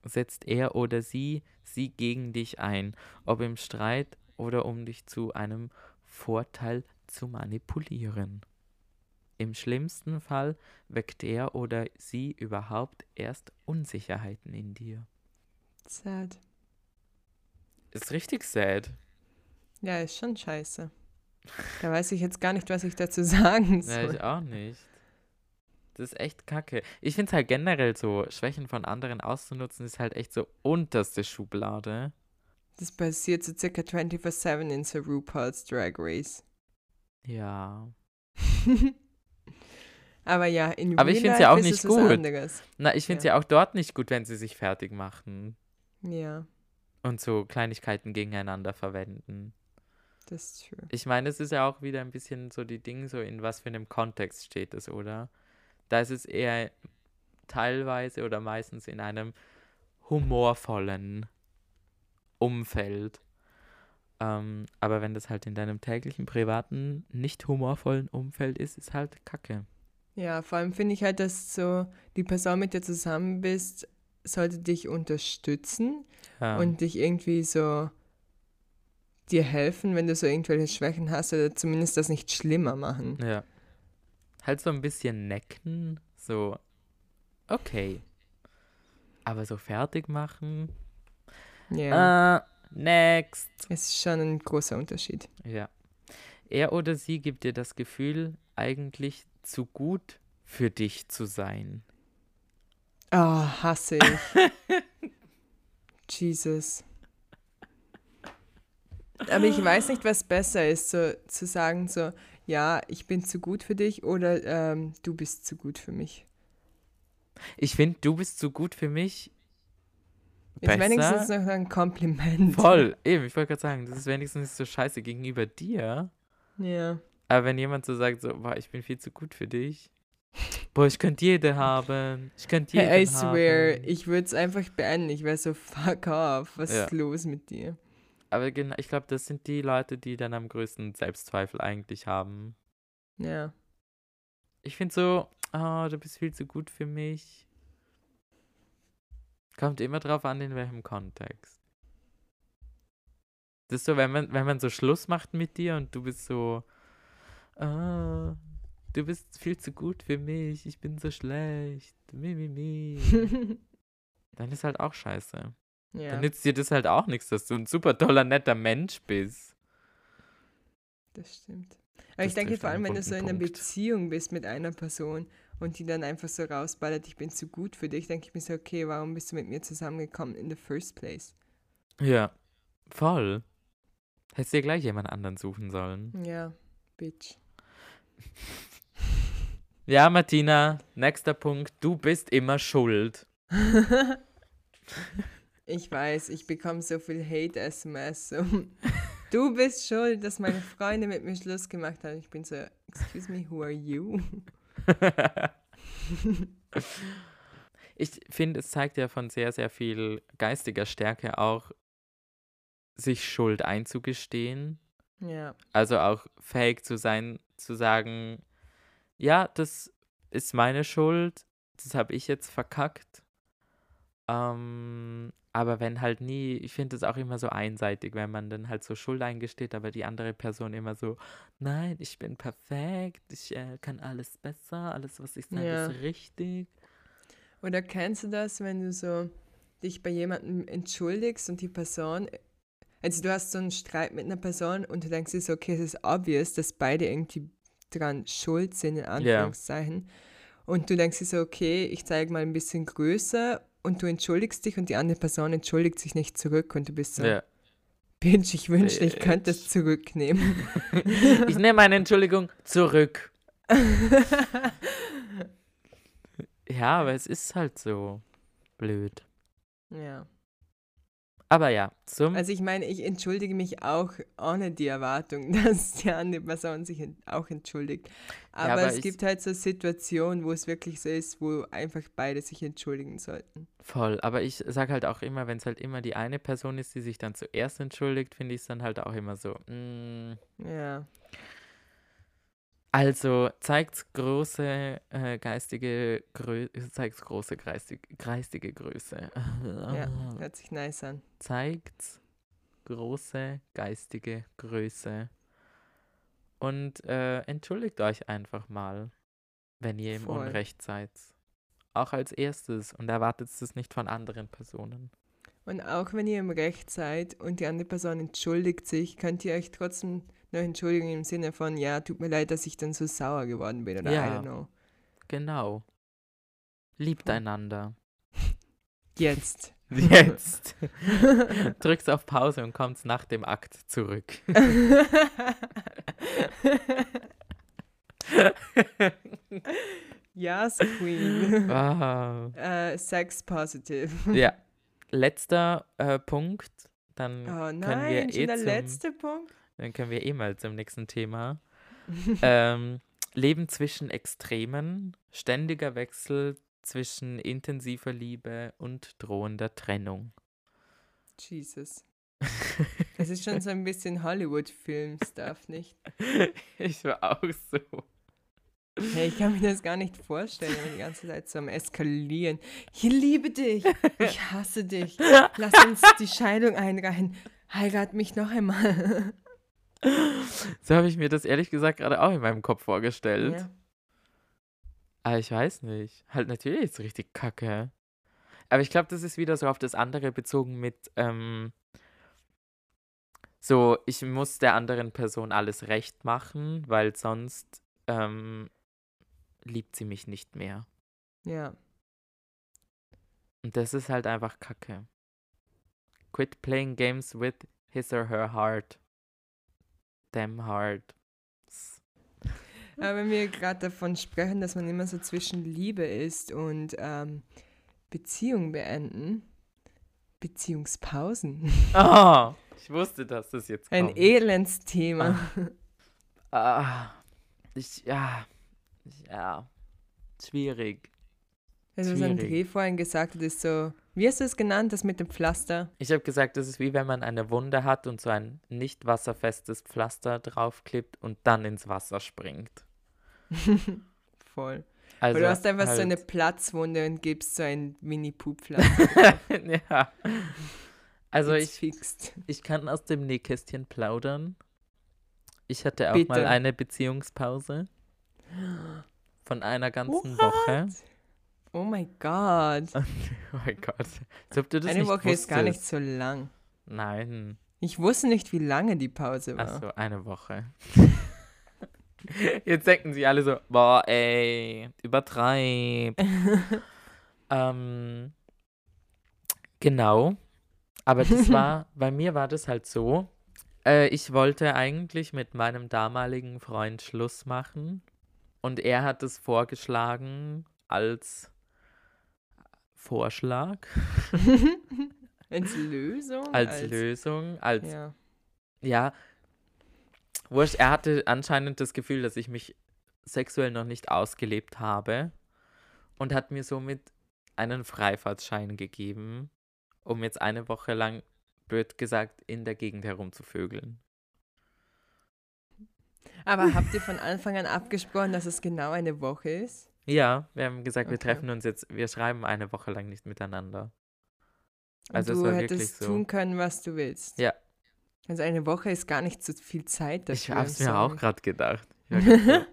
setzt er oder sie sie gegen dich ein, ob im Streit oder um dich zu einem Vorteil zu manipulieren. Im schlimmsten Fall weckt er oder sie überhaupt erst Unsicherheiten in dir. Sad. Ist richtig sad. Ja, ist schon scheiße. Da weiß ich jetzt gar nicht, was ich dazu sagen [laughs] Ja, soll. ich auch nicht. Das ist echt kacke. Ich finde es halt generell so, Schwächen von anderen auszunutzen, ist halt echt so unterste Schublade. Das passiert so circa 24-7 in so RuPaul's Drag Race. Ja. [laughs] Aber ja, in Aber ich Real find's ja auch nicht es gut. Na, ich finde es Ja. ja auch dort nicht gut, wenn sie sich fertig machen Ja, und so Kleinigkeiten gegeneinander verwenden. das ist true. Ich meine, es ist ja auch wieder ein bisschen so die Dinge, so in was für einem Kontext steht es, oder? Da ist es eher teilweise oder meistens in einem humorvollen Umfeld. Ähm, aber wenn das halt in deinem täglichen, privaten, nicht humorvollen Umfeld ist, ist halt Kacke. Ja, vor allem finde ich halt, dass so die Person, mit der du zusammen bist, sollte dich unterstützen Ja. und dich irgendwie so dir helfen, wenn du so irgendwelche Schwächen hast oder zumindest das nicht schlimmer machen. Ja. Halt so ein bisschen necken, so, okay. Aber so fertig machen, Ja, äh, next. es ist schon ein großer Unterschied. Ja. Er oder sie gibt dir das Gefühl, eigentlich zu gut für dich zu sein. Oh, hasse ich. Jesus. Aber ich weiß nicht, was besser ist, so zu sagen, so, ja, ich bin zu gut für dich oder ähm, du bist zu gut für mich. Ich finde, du bist zu gut für mich. Ist wenigstens Besser? noch ein Kompliment. Voll. Eben, ich wollte gerade sagen, das ist wenigstens nicht so scheiße gegenüber dir. Ja. Aber wenn jemand so sagt, so, boah, ich bin viel zu gut für dich. Boah, ich könnte jede haben. Ich könnte jeden Hey, I swear, haben. ich würde es einfach beenden. Ich wäre so, fuck off, was Ja. ist los mit dir? Aber genau, ich glaube, das sind die Leute, die dann am größten Selbstzweifel eigentlich haben. Ja. Ich finde so, oh, du bist viel zu gut für mich. Kommt immer drauf an, in welchem Kontext. Das ist so, wenn man, wenn man so Schluss macht mit dir und du bist so, ah, du bist viel zu gut für mich, ich bin so schlecht, mi, mi, mi. [laughs] Dann ist halt auch scheiße. ja. Dann nützt dir das halt auch nichts, dass du ein super toller, netter Mensch bist. Das stimmt. Aber Das ich denke vor allem, wenn du so in einer Punkt. Beziehung bist mit einer Person und die dann einfach so rausballert, ich bin zu gut für dich, denke ich mir so, okay, warum bist du mit mir zusammengekommen in the first place? Ja, voll. Hättest dir gleich jemand anderen suchen sollen. Ja, bitch. [laughs] Ja, Martina, nächster Punkt. Du bist immer schuld. [laughs] Ich weiß, ich bekomme so viel Hate-SMS. [laughs] Du bist schuld, dass meine Freunde mit mir Schluss gemacht haben. Ich bin so, excuse me, who are you? [laughs] ich finde, es zeigt ja von sehr, sehr viel geistiger Stärke auch, sich Schuld einzugestehen. Ja, Also auch fähig zu sein, zu sagen, ja, das ist meine Schuld, das habe ich jetzt verkackt. Ähm, aber wenn halt nie, ich finde es auch immer so einseitig, wenn man dann halt so Schuld eingesteht, aber die andere Person immer so, nein, ich bin perfekt, ich äh, kann alles besser, alles, was ich sage, Ja. ist richtig. Oder kennst du das, wenn du so dich bei jemandem entschuldigst und die Person, also du hast so einen Streit mit einer Person und du denkst dir so, okay, es ist obvious, dass beide irgendwie dran schuld sind, in Anführungszeichen. Und du denkst dir so, okay, ich zeige mal ein bisschen größer und du entschuldigst dich und die andere Person entschuldigt sich nicht zurück und du bist so, Ja. Bitch, ich wünschte, ich könnte es zurücknehmen. [laughs] Ich nehme meine Entschuldigung zurück. [laughs] Ja, aber es ist halt so blöd. ja. Aber ja, zum Also ich meine, ich entschuldige mich auch ohne die Erwartung, [laughs] dass die andere Person sich auch entschuldigt. Aber, aber es gibt halt so Situationen, wo es wirklich so ist, wo einfach beide sich entschuldigen sollten. Voll, aber ich sag halt auch immer, wenn es halt immer die eine Person ist, die sich dann zuerst entschuldigt, finde ich es dann halt auch immer so. mm. Ja, Also zeigt große äh, geistige Größe, zeigt große geistig, geistige Größe. ja, [laughs] hört sich nice an. Zeigt große geistige Größe. Und äh, entschuldigt euch einfach mal, wenn ihr im Voll. Unrecht seid. Auch als erstes und erwartet es nicht von anderen Personen. Und auch wenn ihr im Recht seid und die andere Person entschuldigt sich, könnt ihr euch trotzdem noch entschuldigen im Sinne von, ja, tut mir leid, dass ich dann so sauer geworden bin oder I Ja. don't know. Genau. Liebt Voll. einander. [laughs] Jetzt. Jetzt. [laughs] Drückst auf Pause und kommst nach dem Akt zurück. [laughs] yes, Queen. Wow. Äh, Sex positive. Ja. Letzter äh, Punkt. Dann Oh können wir nein, eh der zum, letzte Punkt. Dann können wir eh mal zum nächsten Thema. [laughs] ähm, Leben zwischen Extremen, ständiger Wechsel zwischen intensiver Liebe und drohender Trennung. Jesus. [laughs] Es ist schon so ein bisschen Hollywood-Film-Stuff, nicht? [laughs] ich war auch so. Hey, ich kann mir das gar nicht vorstellen, wenn die ganze Zeit so am Eskalieren. Ich liebe dich. Ich hasse dich. Lass uns die Scheidung einreichen. Heirat mich noch einmal. [laughs] So habe ich mir das ehrlich gesagt gerade auch in meinem Kopf vorgestellt. Ja. Aber ich weiß nicht. Halt natürlich ist es richtig kacke. Aber ich glaube, das ist wieder so auf das andere bezogen mit, ähm, so, ich muss der anderen Person alles recht machen, weil sonst ähm, liebt sie mich nicht mehr. ja. Und das ist halt einfach kacke. Quit playing games with his or her heart. Damn heart. Aber wenn wir gerade davon sprechen, dass man immer so zwischen Liebe ist und ähm, Beziehung beenden, Beziehungspausen. Oh, [laughs] ich wusste, dass das jetzt Ein kommt. Elendsthema. Ah, ich, ja, ja, schwierig. Also was André vorhin gesagt hat, ist so, wie hast du es genannt, das mit dem Pflaster? Ich habe gesagt, das ist wie wenn man eine Wunde hat und so ein nicht wasserfestes Pflaster draufklebt und dann ins Wasser springt. [laughs] Voll. Also Weil du hast einfach so eine halt- Platzwunde und gibst so ein Mini-Pupflaster. [laughs] ja. Also It's ich, fixed. ich kann aus dem Nähkästchen plaudern. Ich hatte auch Bitte. mal eine Beziehungspause von einer ganzen Woche. Oh mein Gott. [laughs] Oh mein Gott. Als ob du das Eine nicht Woche ist gar nicht wusstest. so lang. Nein. Ich wusste nicht, wie lange die Pause war. Achso, eine Woche. [laughs] Jetzt denken sie alle so, boah, ey, übertreib. [laughs] ähm, genau. Aber das war, bei mir war das halt so, äh, ich wollte eigentlich mit meinem damaligen Freund Schluss machen und er hat es vorgeschlagen als Vorschlag, [laughs] Als Lösung? als, Lösung, als Ja. Ja, wurscht, er hatte anscheinend das Gefühl, dass ich mich sexuell noch nicht ausgelebt habe und hat mir somit einen Freifahrtschein gegeben, um jetzt eine Woche lang, blöd gesagt, in der Gegend herumzuvögeln. Aber habt ihr von Anfang an abgesprochen, dass es genau eine Woche ist? Ja, wir haben gesagt, wir Okay. treffen uns jetzt, wir schreiben eine Woche lang nicht miteinander. Und Also es du war wirklich hättest so. tun können, was du willst. Ja. Also eine Woche ist gar nicht so viel Zeit Ich dafür. hab's mir auch sorry. gerade gedacht. War so, [laughs]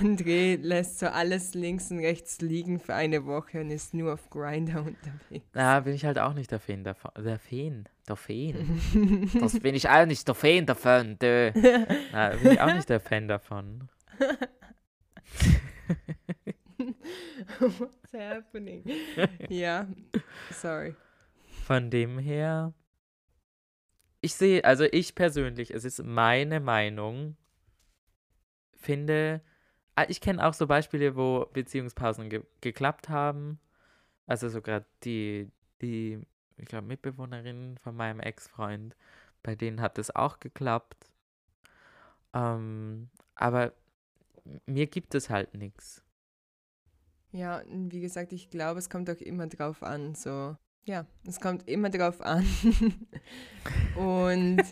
André lässt so alles links und rechts liegen für eine Woche und ist nur auf Grinder unterwegs. Na, bin ich halt auch nicht der Fan davon. Der Fan, der Fan. [laughs] Das bin ich auch nicht der Fan davon, du. [laughs] Na, bin ich auch nicht der Fan davon. What's happening? ja, sorry. Von dem her, ich sehe, also ich persönlich, es ist meine Meinung, finde, ah, ich kenne auch so Beispiele, wo Beziehungspausen ge geklappt haben. Also sogar die, die, ich glaube, Mitbewohnerin von meinem Ex-Freund, bei denen hat es auch geklappt. Ähm, aber mir gibt es halt nichts. Ja, und wie gesagt, ich glaube, es kommt auch immer drauf an. So, ja, es kommt immer drauf an. [laughs] und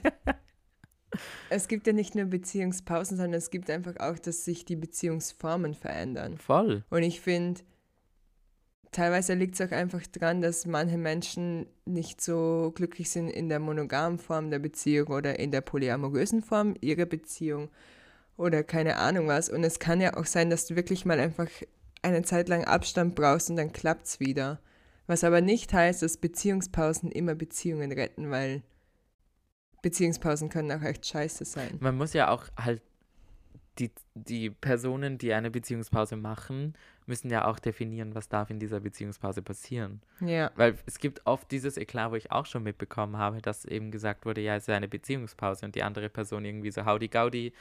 [laughs] es gibt ja nicht nur Beziehungspausen, sondern es gibt einfach auch, dass sich die Beziehungsformen verändern. Voll. Und ich finde, teilweise liegt es auch einfach dran, dass manche Menschen nicht so glücklich sind in der monogamen Form der Beziehung oder in der polyamorösen Form ihrer Beziehung oder keine Ahnung was. Und es kann ja auch sein, dass du wirklich mal einfach eine Zeit lang Abstand brauchst und dann klappt es wieder. Was aber nicht heißt, dass Beziehungspausen immer Beziehungen retten, weil Beziehungspausen können auch echt scheiße sein. Man muss ja auch halt die, die Personen, die eine Beziehungspause machen, müssen ja auch definieren, was darf in dieser Beziehungspause passieren. Ja. Weil es gibt oft dieses Eklat, wo ich auch schon mitbekommen habe, dass eben gesagt wurde, ja, es ist eine Beziehungspause und die andere Person irgendwie so Howdy Gaudi,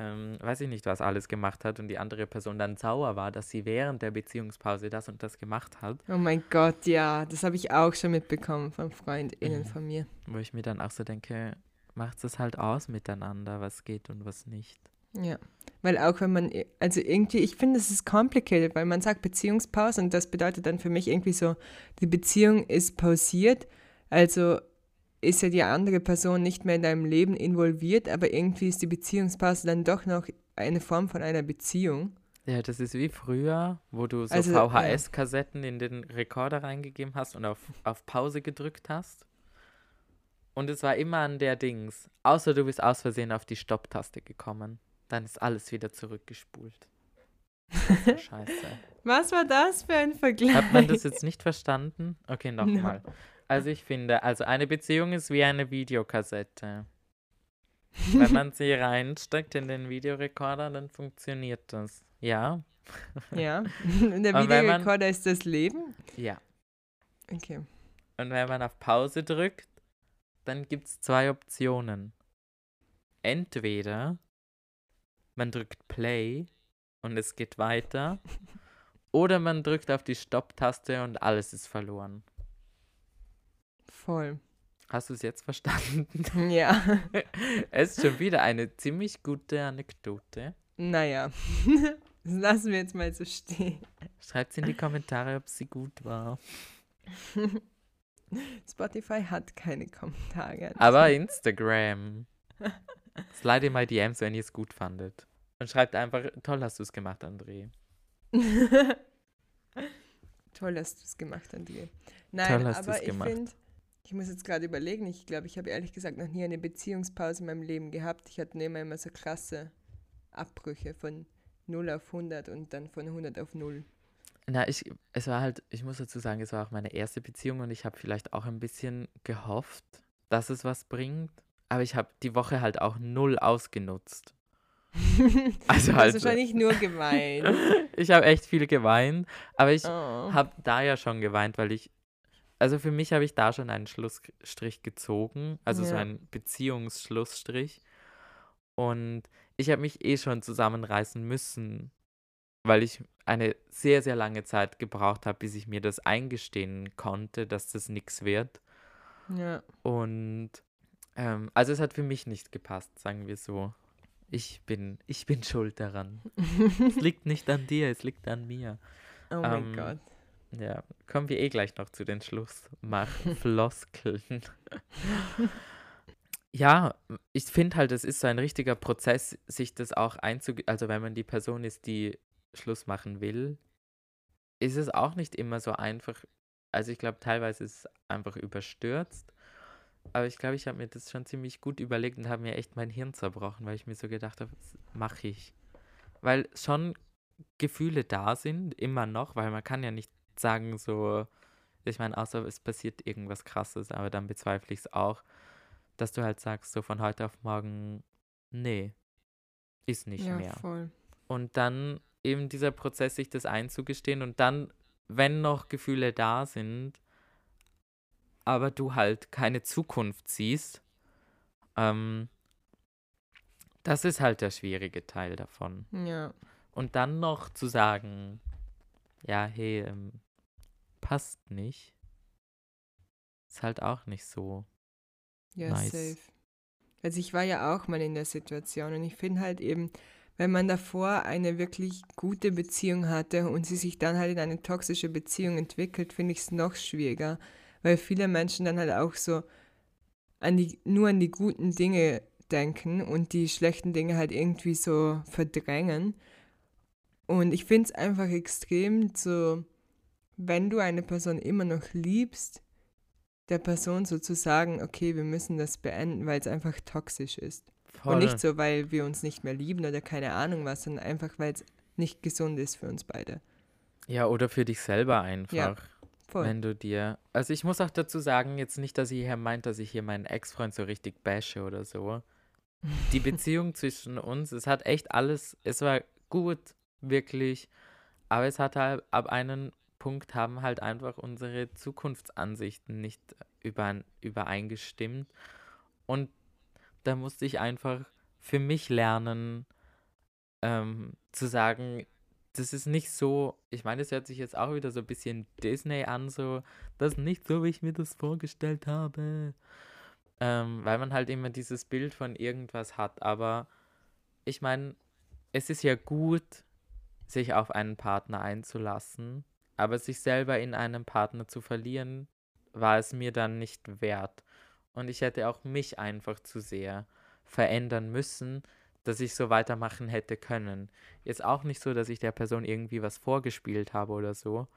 ähm, weiß ich nicht, was alles gemacht hat und die andere Person dann sauer war, dass sie während der Beziehungspause das und das gemacht hat. Oh mein Gott, ja, das habe ich auch schon mitbekommen von FreundInnen Mhm. von mir. Wo ich mir dann auch so denke, macht es halt aus miteinander, was geht und was nicht. Ja, weil auch wenn man, also irgendwie, ich finde, es ist complicated, weil man sagt Beziehungspause und das bedeutet dann für mich irgendwie so, die Beziehung ist pausiert, also ist ja die andere Person nicht mehr in deinem Leben involviert, aber irgendwie ist die Beziehungspause dann doch noch eine Form von einer Beziehung. Ja, das ist wie früher, wo du so Also, ja. VHS-Kassetten in den Rekorder reingegeben hast und auf, auf Pause gedrückt hast. Und es war immer an der Dings. Außer du bist aus Versehen auf die Stopp-Taste gekommen. Dann ist alles wieder zurückgespult. [laughs] Scheiße. Was war das für ein Vergleich? Hat man das jetzt nicht verstanden? Okay, nochmal. Also ich finde, also eine Beziehung ist wie eine Videokassette. Wenn man sie [laughs] reinsteckt in den Videorekorder, dann funktioniert das. Ja? Ja, [laughs] und der man- Videorekorder ist das Leben? Ja. Okay. Und wenn man auf Pause drückt, dann gibt es zwei Optionen. Entweder man drückt Play und es geht weiter, [laughs] oder man drückt auf die Stopp-Taste und alles ist verloren. Voll. Hast du es jetzt verstanden? [laughs] Ja, [laughs] es ist schon wieder eine ziemlich gute Anekdote. naja. [laughs] Das lassen wir jetzt mal so stehen. Schreibt in die Kommentare, ob sie gut war. Spotify hat keine Kommentare. Aber Instagram. Slide in my DMs, wenn ihr es gut fandet. Und schreibt einfach, toll hast du es gemacht, André. Toll hast du es gemacht, André. Nein, Toll hast aber ich finde, ich muss jetzt gerade überlegen, ich glaube, ich habe ehrlich gesagt noch nie eine Beziehungspause in meinem Leben gehabt. Ich hatte immer, immer so krasse Abbrüche von 0 auf 100 und dann von 100 auf 0. Na, ich, es war halt, ich muss dazu sagen, es war auch meine erste Beziehung und ich habe vielleicht auch ein bisschen gehofft, dass es was bringt. Aber ich habe die Woche halt auch null ausgenutzt. [laughs] Also Du halt, hast wahrscheinlich nur geweint. [laughs] ich habe echt viel geweint, aber ich Oh. habe da ja schon geweint, weil ich, also für mich habe ich da schon einen Schlussstrich gezogen, also so Ja. einen Beziehungsschlussstrich. Und ich habe mich eh schon zusammenreißen müssen, weil ich eine sehr, sehr lange Zeit gebraucht habe, bis ich mir das eingestehen konnte, dass das nichts wird. Ja. Und ähm, also es hat für mich nicht gepasst, sagen wir so. Ich bin, ich bin schuld daran. es [laughs] liegt nicht an dir, es liegt an mir. Oh mein Ähm, Gott. Ja, kommen wir eh gleich noch zu den Schlussmach-Floskeln. ja, ich finde halt, es ist so ein richtiger Prozess, sich das auch einzugehen. Also, wenn man die Person ist, die Schluss machen will, ist es auch nicht immer so einfach. Also, ich glaube, teilweise ist es einfach überstürzt. Aber ich glaube, ich habe mir das schon ziemlich gut überlegt und habe mir echt mein Hirn zerbrochen, weil ich mir so gedacht habe, was mache ich? Weil schon Gefühle da sind, immer noch, weil man kann ja nicht sagen so, ich meine, außer es passiert irgendwas Krasses, aber dann bezweifle ich es auch, dass du halt sagst, so von heute auf morgen, nee, ist nicht ja, mehr. voll. Und dann eben dieser Prozess, sich das einzugestehen und dann, wenn noch Gefühle da sind, aber du halt keine Zukunft siehst, ähm, das ist halt der schwierige Teil davon. Ja. Und dann noch zu sagen, ja, hey, ähm, passt nicht, ist halt auch nicht so. Ja, Nice. safe. Also ich war ja auch mal in der Situation und ich finde halt eben, wenn man davor eine wirklich gute Beziehung hatte und sie sich dann halt in eine toxische Beziehung entwickelt, finde ich es noch schwieriger, weil viele Menschen dann halt auch so an die, nur an die guten Dinge denken und die schlechten Dinge halt irgendwie so verdrängen. Und ich finde es einfach extrem so, wenn du eine Person immer noch liebst, der Person so zu sagen, okay, wir müssen das beenden, weil es einfach toxisch ist. Voll. Und nicht so, weil wir uns nicht mehr lieben oder keine Ahnung was, sondern einfach, weil es nicht gesund ist für uns beide. Ja, oder für dich selber einfach. Voll. Wenn du dir. Also ich muss auch dazu sagen, jetzt nicht, dass ihr hier meint, dass ich hier meinen Ex-Freund so richtig bashe oder so. die [laughs] Beziehung zwischen uns, es hat echt alles, es war gut, wirklich, aber es hat halt ab einem Punkt haben halt einfach unsere Zukunftsansichten nicht überein, übereingestimmt und da musste ich einfach für mich lernen, ähm, zu sagen, das ist nicht so, ich meine, es hört sich jetzt auch wieder so ein bisschen Disney an, so, das ist nicht so, wie ich mir das vorgestellt habe. Ähm, weil man halt immer dieses Bild von irgendwas hat. Aber ich meine, es ist ja gut, sich auf einen Partner einzulassen, aber sich selber in einem Partner zu verlieren, war es mir dann nicht wert. Und ich hätte auch mich einfach zu sehr verändern müssen, dass ich so weitermachen hätte können. Jetzt auch nicht so, dass ich der Person irgendwie was vorgespielt habe oder so,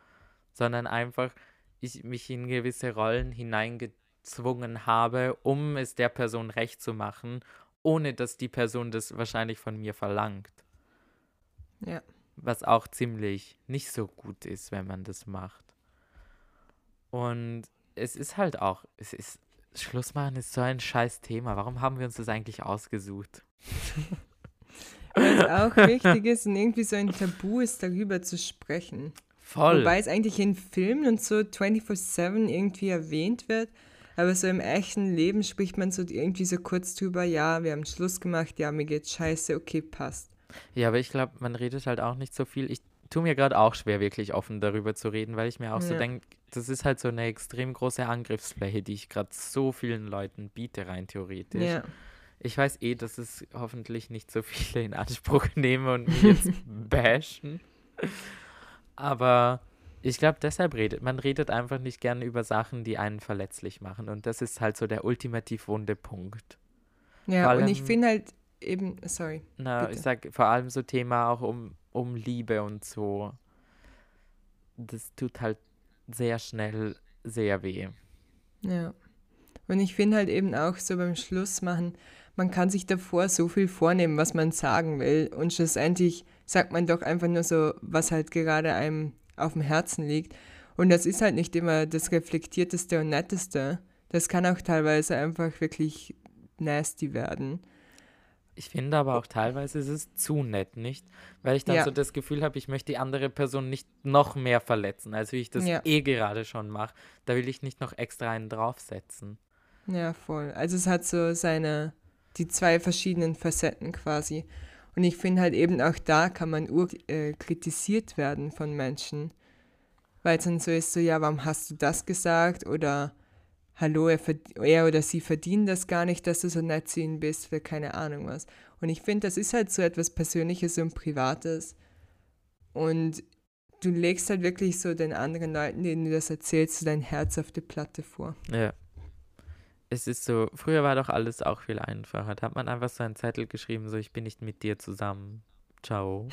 sondern einfach ich mich in gewisse Rollen hineingezwungen habe, um es der Person recht zu machen, ohne dass die Person das wahrscheinlich von mir verlangt. Ja. Was auch ziemlich nicht so gut ist, wenn man das macht. Und es ist halt auch, es ist, Schluss machen ist so ein scheiß Thema. Warum haben wir uns das eigentlich ausgesucht? [laughs] Weil es auch [laughs] wichtig ist und irgendwie so ein Tabu ist, darüber zu sprechen. Voll. Wobei es eigentlich in Filmen und so 24-7 irgendwie erwähnt wird, aber so im echten Leben spricht man so irgendwie so kurz drüber, ja, wir haben Schluss gemacht, ja, mir geht's scheiße, okay, passt. Ja, aber ich glaube, man redet halt auch nicht so viel. Ich tue mir gerade auch schwer, wirklich offen darüber zu reden, weil ich mir auch ja. so denke, das ist halt so eine extrem große Angriffsfläche, die ich gerade so vielen Leuten biete, rein theoretisch. Ja. Ich weiß eh, dass es hoffentlich nicht so viele in Anspruch [laughs] nehmen und mich jetzt [laughs] bashen. Aber ich glaube, deshalb redet man redet einfach nicht gerne über Sachen, die einen verletzlich machen. Und das ist halt so der ultimativ wunde Punkt. Ja, allem, und ich finde halt eben, sorry. Na, bitte. ich sag vor allem so Thema auch um, um Liebe und so. Das tut halt sehr schnell sehr weh. Ja. Und ich finde halt eben auch so beim Schluss machen, man kann sich davor so viel vornehmen, was man sagen will. Und schlussendlich sagt man doch einfach nur so, was halt gerade einem auf dem Herzen liegt. Und das ist halt nicht immer das reflektierteste und netteste. Das kann auch teilweise einfach wirklich nasty werden. Ich finde aber auch teilweise ist es zu nett, nicht? Weil ich dann ja. so das Gefühl habe, ich möchte die andere Person nicht noch mehr verletzen, als wie ich das ja. eh gerade schon mache. Da will ich nicht noch extra einen draufsetzen. Ja, voll. Also es hat so seine, die zwei verschiedenen Facetten quasi. Und ich finde halt eben auch da kann man ur, äh, kritisiert werden von Menschen. Weil es dann so ist, so, ja, warum hast du das gesagt? Oder hallo, er, er, oder sie verdienen das gar nicht, dass du so nett zu ihnen bist, für keine Ahnung was. Und ich finde, das ist halt so etwas Persönliches und Privates. Und du legst halt wirklich so den anderen Leuten, denen du das erzählst, so dein Herz auf die Platte vor. Ja es ist so, früher war doch alles auch viel einfacher. Da hat man einfach so einen Zettel geschrieben, so ich bin nicht mit dir zusammen. Ciao.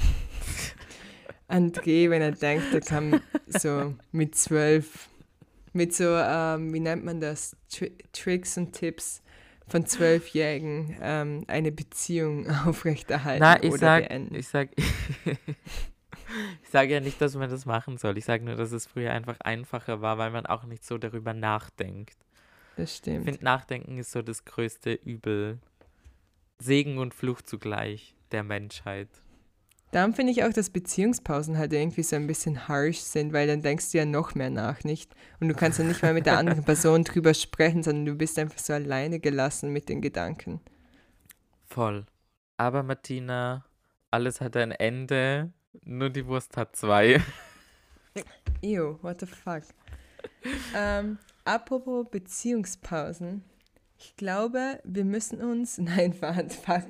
[laughs] André, wenn er denkt, er kann so mit zwölf, mit so, ähm, wie nennt man das, Tri Tricks und Tipps von Zwölfjährigen ähm, eine Beziehung [laughs] aufrechterhalten Na, ich oder sag, beenden. Ich sag, [laughs] ich sage ja nicht, dass man das machen soll. Ich sage nur, dass es früher einfach einfacher war, weil man auch nicht so darüber nachdenkt. Das stimmt. Ich finde, Nachdenken ist so das größte Übel. Segen und Fluch zugleich der Menschheit. Darum finde ich auch, dass Beziehungspausen halt irgendwie so ein bisschen harsh sind, weil dann denkst du ja noch mehr nach, nicht? Und du kannst ja nicht mal mit der anderen [laughs] Person drüber sprechen, sondern du bist einfach so alleine gelassen mit den Gedanken. Voll. Aber Martina, alles hat ein Ende, nur die Wurst hat zwei. Ew, what the fuck. ähm, Apropos Beziehungspausen. Ich glaube, wir müssen uns. [laughs] Nein, warte, fuck.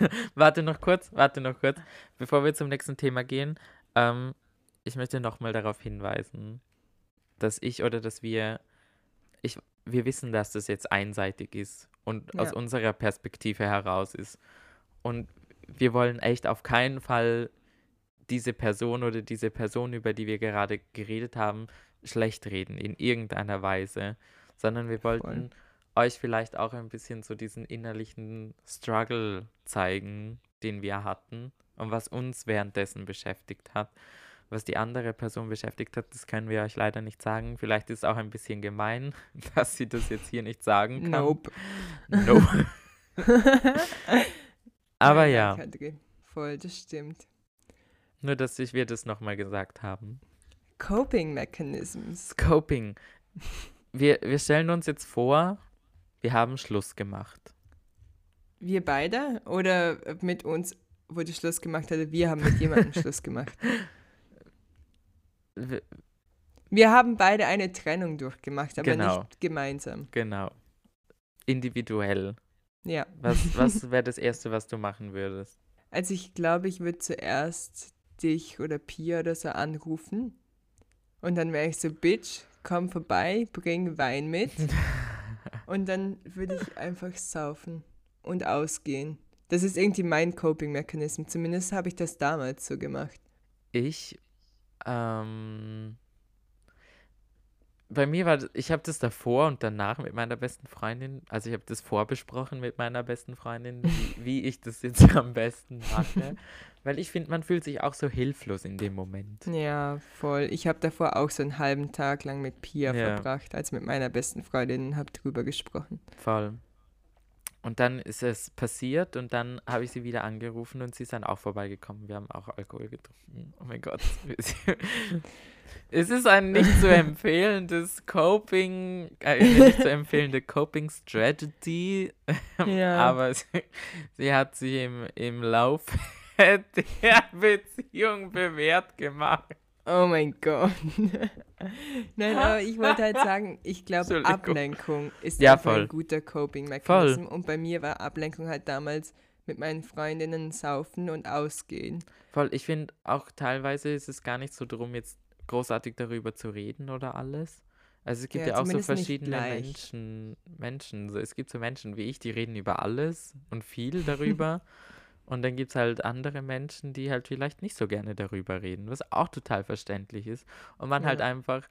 [laughs] warte noch kurz, warte noch kurz. Bevor wir zum nächsten Thema gehen, ähm, ich möchte nochmal darauf hinweisen, dass ich oder dass wir. Ich, wir wissen, dass das jetzt einseitig ist und ja. aus unserer Perspektive heraus ist. Und wir wollen echt auf keinen Fall diese Person oder diese Person, über die wir gerade geredet haben, schlecht reden in irgendeiner Weise, sondern wir wollten Voll. Euch vielleicht auch ein bisschen so diesen innerlichen Struggle zeigen, den wir hatten und was uns währenddessen beschäftigt hat. Was die andere Person beschäftigt hat, das können wir euch leider nicht sagen. Vielleicht ist es auch ein bisschen gemein, [laughs] dass sie das jetzt hier nicht sagen kann. Nope. Nope. [laughs] Aber Ja, Voll, das stimmt. nur dass ich wir das nochmal gesagt haben. Coping Mechanisms. Scoping. Wir, wir stellen uns jetzt vor, wir haben Schluss gemacht. Wir beide oder mit uns wurde Schluss gemacht oder wir haben mit jemandem [laughs] Schluss gemacht? Wir, haben beide eine Trennung durchgemacht, aber Genau. nicht gemeinsam. genau. Individuell. Ja. Was, was [laughs] wäre das Erste, was du machen würdest? Also ich glaube, ich würde zuerst dich oder Pia oder so anrufen. Und dann wäre ich so, Bitch, komm vorbei, bring Wein mit. [laughs] Und dann würde ich einfach saufen und ausgehen. Das ist irgendwie mein Coping-Mechanismus. Zumindest habe ich das damals so gemacht. Ich, ähm, bei mir war, das- ich habe das davor und danach mit meiner besten Freundin, also ich habe das vorbesprochen mit meiner besten Freundin, [laughs] wie, wie ich das jetzt am besten mache, weil ich finde, man fühlt sich auch so hilflos in dem Moment. Ja, voll. Ich habe davor auch so einen halben Tag lang mit Pia Ja. verbracht, als mit meiner besten Freundin und habe drüber gesprochen. Voll. Und dann ist es passiert und dann habe ich sie wieder angerufen und sie ist dann auch vorbeigekommen. Wir haben auch Alkohol getrunken. Oh mein Gott. [laughs] Es ist ein nicht zu [laughs] empfehlendes Coping, äh, nicht zu empfehlende Coping Strategy, Ja. aber sie, sie hat sich im, im Laufe [laughs] der Beziehung bewährt gemacht. Oh mein Gott. [laughs] Nein, aber ich wollte halt sagen, ich glaube. Ablenkung ist Ja, ein guter Coping-Mechanismus. Und bei mir war Ablenkung halt damals mit meinen Freundinnen saufen und ausgehen. Voll, ich finde auch teilweise ist es gar nicht so darum, jetzt großartig darüber zu reden oder alles. Also es gibt Ja, ja, auch so verschiedene. Menschen, Menschen. So, es gibt so Menschen wie ich, die reden über alles und viel darüber. [laughs] und dann gibt es halt andere Menschen, die halt vielleicht nicht so gerne darüber reden, was auch total verständlich ist. Und man halt Ja. einfach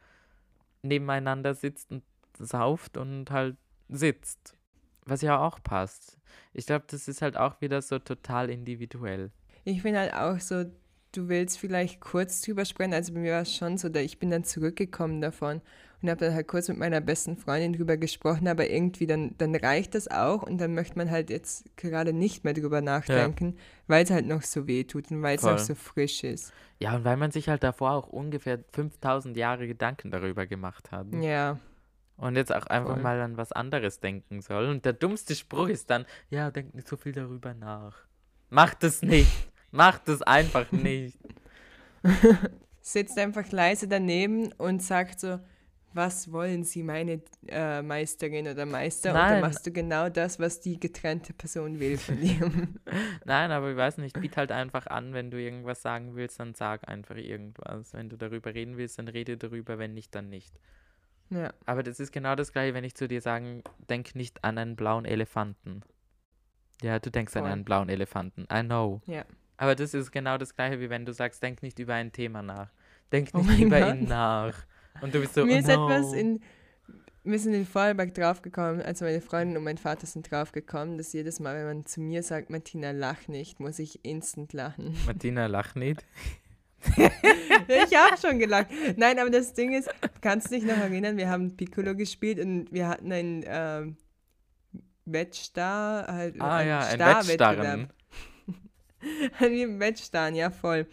nebeneinander sitzt und sauft und halt sitzt. Was ja auch passt. Ich glaube, das ist halt auch wieder so total individuell. Ich bin halt auch so, du willst vielleicht kurz drüber sprechen. Also bei mir war es schon so, ich bin dann zurückgekommen davon und habe dann halt kurz mit meiner besten Freundin drüber gesprochen, aber irgendwie dann, dann reicht das auch und dann möchte man halt jetzt gerade nicht mehr drüber nachdenken, weil es halt noch so weh tut und weil es noch so frisch ist. Ja, und weil man sich halt davor auch ungefähr 5000 Jahre Gedanken darüber gemacht hat. Ja, Und jetzt auch einfach Voll. mal an was anderes denken soll. Und der dummste Spruch ist dann, ja, denk nicht so viel darüber nach. Macht es nicht. Macht es einfach nicht. [laughs] sitzt einfach leise daneben und sagt so, was wollen Sie, meine äh, Meisterin oder Meister? Und Nein. dann machst du genau das, was die getrennte Person will von [laughs] dir. Nein, aber ich weiß nicht, biet halt einfach an, wenn du irgendwas sagen willst, dann sag einfach irgendwas. Wenn du darüber reden willst, dann rede darüber, wenn nicht, dann nicht. ja, Aber das ist genau das gleiche, wenn ich zu dir sagen, denk nicht an einen blauen Elefanten. Ja, du denkst an Voll. einen blauen Elefanten. I know. ja. Aber das ist genau das gleiche, wie wenn du sagst, denk nicht über ein Thema nach. Denk Oh nicht mein über Gott. ihn nach. Und du bist so, Mir oh ist etwas no. in. Wir sind in Vorarlberg draufgekommen, also meine Freundin und mein Vater sind draufgekommen, dass jedes Mal, wenn man zu mir sagt, Martina, lach nicht, muss ich instant lachen. [laughs] Martina, lach nicht. ich habe schon gelacht. Nein, aber das Ding ist, kannst du dich noch erinnern, wir haben Piccolo gespielt und wir hatten einen ähm, Wettstar, halt Ah einen ja, ein Starwettbewerb. Wettstarren. [laughs] Wie im Wettstarren, ja voll.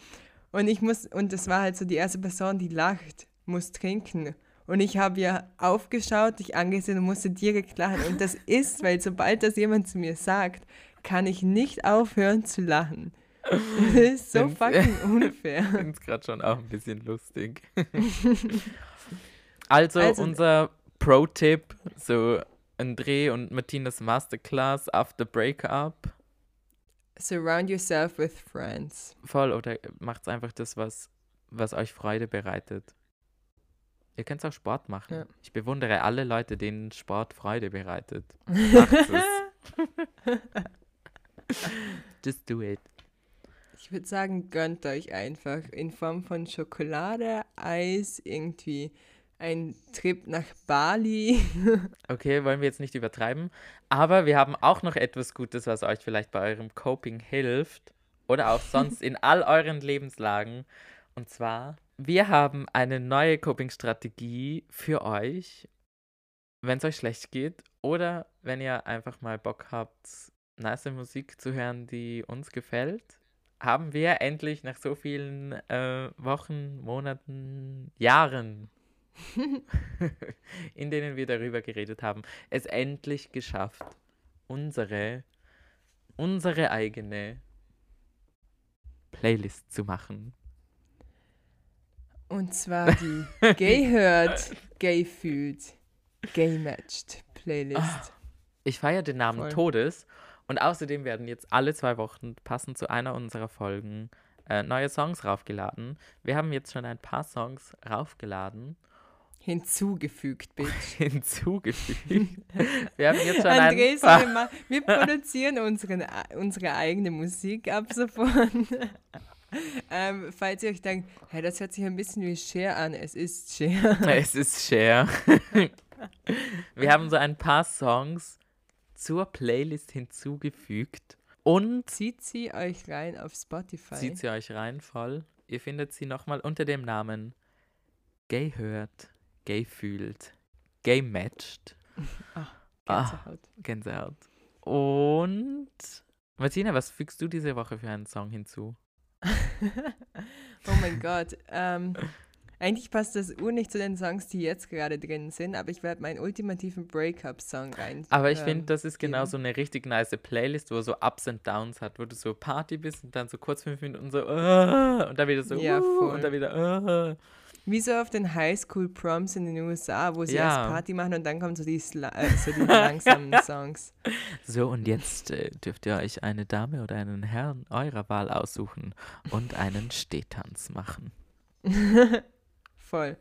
Und ich muss, und das war halt so die erste Person, die lacht, muss trinken. Und ich habe ja aufgeschaut, dich angesehen und musste direkt lachen. Und das [laughs] ist, weil sobald das jemand zu mir sagt, kann ich nicht aufhören zu lachen. Das ist so fucking Ich [laughs] unfair. finde es gerade schon auch ein bisschen lustig. also, Also- unser Pro-Tipp, so André und Martinas Masterclass after Breakup. Surround yourself with friends. Voll oder macht einfach das, was, was euch Freude bereitet. Ihr könnt auch Sport machen. Ja. Ich bewundere alle Leute, denen Sport Freude bereitet. [laughs] Macht es. [laughs] Just do it. Ich würde sagen, gönnt euch einfach in Form von Schokolade, Eis, irgendwie ein Trip nach Bali. [laughs] Okay, wollen wir jetzt nicht übertreiben. Aber wir haben auch noch etwas Gutes, was euch vielleicht bei eurem Coping hilft. Oder auch sonst in all euren Lebenslagen. Und zwar, wir haben eine neue Coping-Strategie für euch, wenn es euch schlecht geht. Oder wenn ihr einfach mal Bock habt, nice Musik zu hören, die uns gefällt, haben wir endlich nach so vielen äh, Wochen, Monaten, Jahren, [laughs] in denen wir darüber geredet haben, es endlich geschafft, unsere, unsere eigene Playlist zu machen. Und zwar die [laughs] Gay hört, Gay fühlt, Gay matched Playlist. Ich feiere den Namen Voll. Todes und außerdem werden jetzt alle zwei Wochen passend zu einer unserer Folgen äh, neue Songs raufgeladen. Wir haben jetzt schon ein paar Songs raufgeladen, Hinzugefügt, Bitch. [laughs] hinzugefügt. Wir haben jetzt schon ein Andres, paar... wir, wir [laughs] produzieren unseren, unsere eigene Musik ab sofort. [laughs] ähm, falls ihr euch denkt, hey, das hört sich ein bisschen wie Cher an, es ist Cher. Es ist Cher. Wir haben so ein paar Songs zur Playlist hinzugefügt und Zieht sie euch rein auf Spotify. zieht sie euch rein voll. Ihr findet sie nochmal unter dem Namen Gay hört, Gay fühlt, Gay matched. [laughs] Ah. Gänsehaut. Gänsehaut. Und Martina, was fügst du diese Woche für einen Song hinzu? [laughs] oh mein Gott. Ähm, eigentlich passt das Uhr nicht zu den Songs, die jetzt gerade drin sind, aber ich werde meinen ultimativen Breakup-Song rein. Aber ich ähm, finde, das ist genau geben. so eine richtig nice Playlist, wo so Ups und Downs hat, wo du so Party bist und dann so kurz fünf Minuten so "Ah", [laughs] und dann wieder so Ja, "Uh", und dann wieder "Ah". Wie so auf den Highschool-Proms in den USA, wo sie Ja. erst Party machen und dann kommen so die, Sla äh, so die [laughs] langsamen Songs. So, und jetzt äh, dürft ihr euch eine Dame oder einen Herrn eurer Wahl aussuchen und einen Stehtanz machen. [laughs] Voll.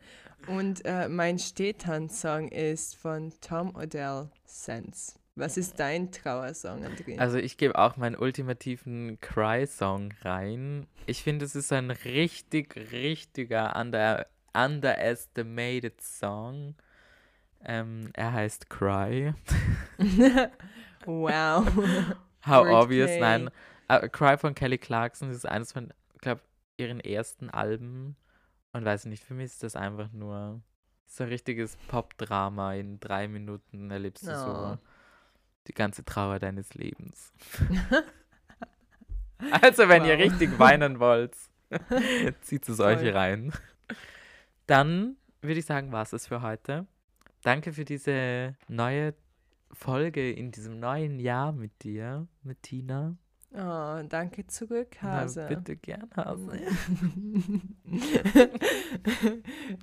Und äh, mein Stehtanz-Song ist von Tom Odell Sense. Was ist dein Trauersong, André? Also ich gebe auch meinen ultimativen Cry-Song rein. Ich finde, es ist ein richtig, richtiger under, underestimated Song. Ähm, er heißt Cry. [laughs] wow. [laughs] How Wordplay. obvious, nein. Äh, Cry von Kelly Clarkson ist eines von, ich glaube, ihren ersten Alben. Und weiß nicht, für mich ist das einfach nur so ein richtiges Pop-Drama. In drei Minuten erlebst du Oh. so die ganze Trauer deines Lebens. [laughs] also, wenn ihr Wow. richtig weinen wollt, zieht es euch rein. Dann würde ich sagen, war es für heute. Danke für diese neue Folge in diesem neuen Jahr mit dir, mit Tina. Oh, danke zurück, Hase. Na, bitte gern, Hase. [laughs]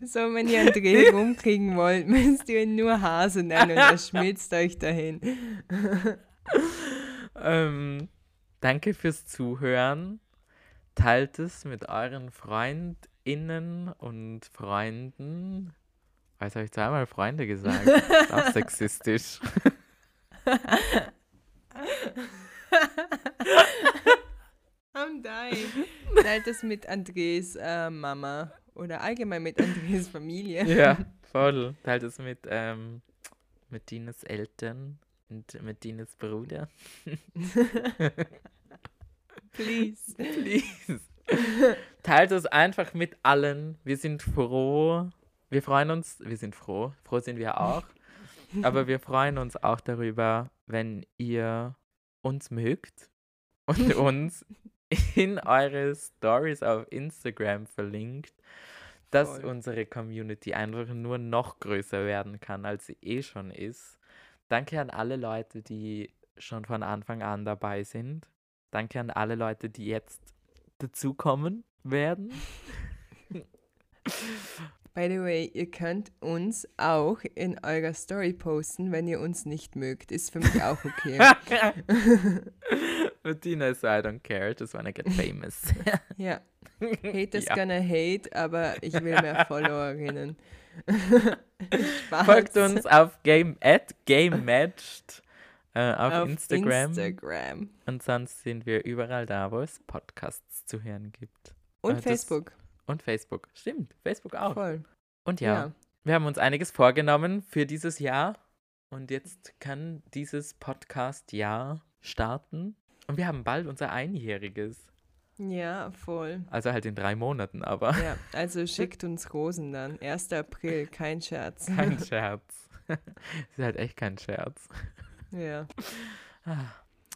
so, wenn ihr André [laughs] rumkriegen wollt, müsst ihr ihn nur Hase nennen und er schmilzt euch dahin. [laughs] ähm, danke fürs Zuhören. Teilt es mit euren FreundInnen und Freunden. Weiß habe ich zweimal Freunde gesagt? ist [laughs] auch sexistisch. I'm dying. [laughs] Teilt es mit Andres äh, Mama oder allgemein mit Andres Familie. [laughs] ja, voll. Teilt es mit, ähm, mit Dinas Eltern und mit Dinas Bruder. Please. Please. [laughs] Teilt es einfach mit allen. Wir sind froh. Wir freuen uns. Wir sind froh. Froh sind wir auch. Aber wir freuen uns auch darüber, wenn ihr uns mögt und [laughs] uns in eure Stories auf Instagram verlinkt, dass Voll. unsere Community einfach nur noch größer werden kann, als sie eh schon ist. Danke an alle Leute, die schon von Anfang an dabei sind. Danke an alle Leute, die jetzt dazukommen werden. By the way, ihr könnt uns auch in eurer Story posten, wenn ihr uns nicht mögt. Ist für mich auch okay. [laughs] Martina so, I don't care, just wanna get famous. [laughs] ja. Hate is Ja. gonna hate, aber ich will mehr [laughs] Followerinnen. Folgt uns auf Game at GameMatched äh, auf, auf Instagram. Instagram. Und sonst sind wir überall da, wo es Podcasts zu hören gibt. Und Äh, das- Facebook. Und Facebook. Stimmt, Facebook auch. Voll. Und ja, Ja. wir haben uns einiges vorgenommen für dieses Jahr. Und jetzt kann dieses Podcast-Jahr starten. Und wir haben bald unser Einjähriges. Ja, voll. Also halt in drei Monaten, aber Ja, also schickt uns Rosen dann. 1. April, kein Scherz. kein [laughs] Scherz. [laughs] ist halt echt kein Scherz. Ja.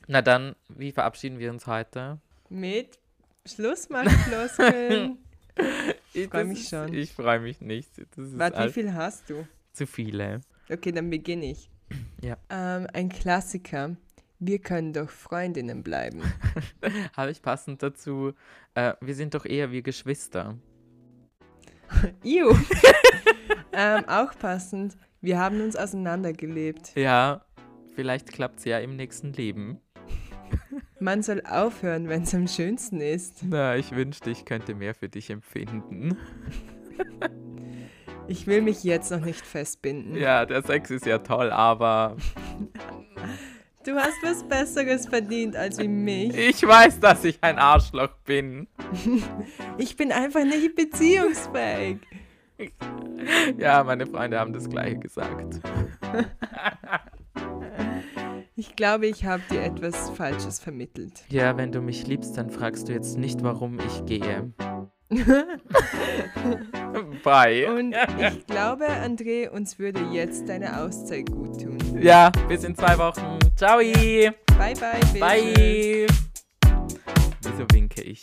Na dann, wie verabschieden wir uns heute? Mit Schlussmachfloskeln. [laughs] Ich freu mich schon. Ich freue mich nicht. Warte, wie viel hast du? zu viele. Okay, dann beginne ich. [clears throat] Ja. Ähm, ein Klassiker. Wir können doch Freundinnen bleiben. [laughs] Habe ich passend dazu, äh, wir sind doch eher wie Geschwister. [laughs] Iu. ähm, auch passend. Wir haben uns auseinandergelebt. Ja, vielleicht klappt es ja im nächsten Leben. [laughs] Man soll aufhören, wenn es am schönsten ist. Na, ich wünschte, ich könnte mehr für dich empfinden. [laughs] Ich will mich jetzt noch nicht festbinden. Ja, der Sex ist ja toll, aber [laughs] Du hast was Besseres verdient als wie mich. ich weiß, dass ich ein Arschloch bin. Ich bin einfach nicht beziehungsfähig. Ja, meine Freunde haben das gleiche gesagt. [laughs] Ich glaube, ich habe dir etwas Falsches vermittelt. Ja, wenn du mich liebst, dann fragst du jetzt nicht, warum ich gehe. [laughs] Bye. Und ich glaube, André, uns würde jetzt deine Auszeit gut tun. Ja, bis in zwei Wochen. Ciao. Bye, bye. Bitches. Bye. Wieso winke ich?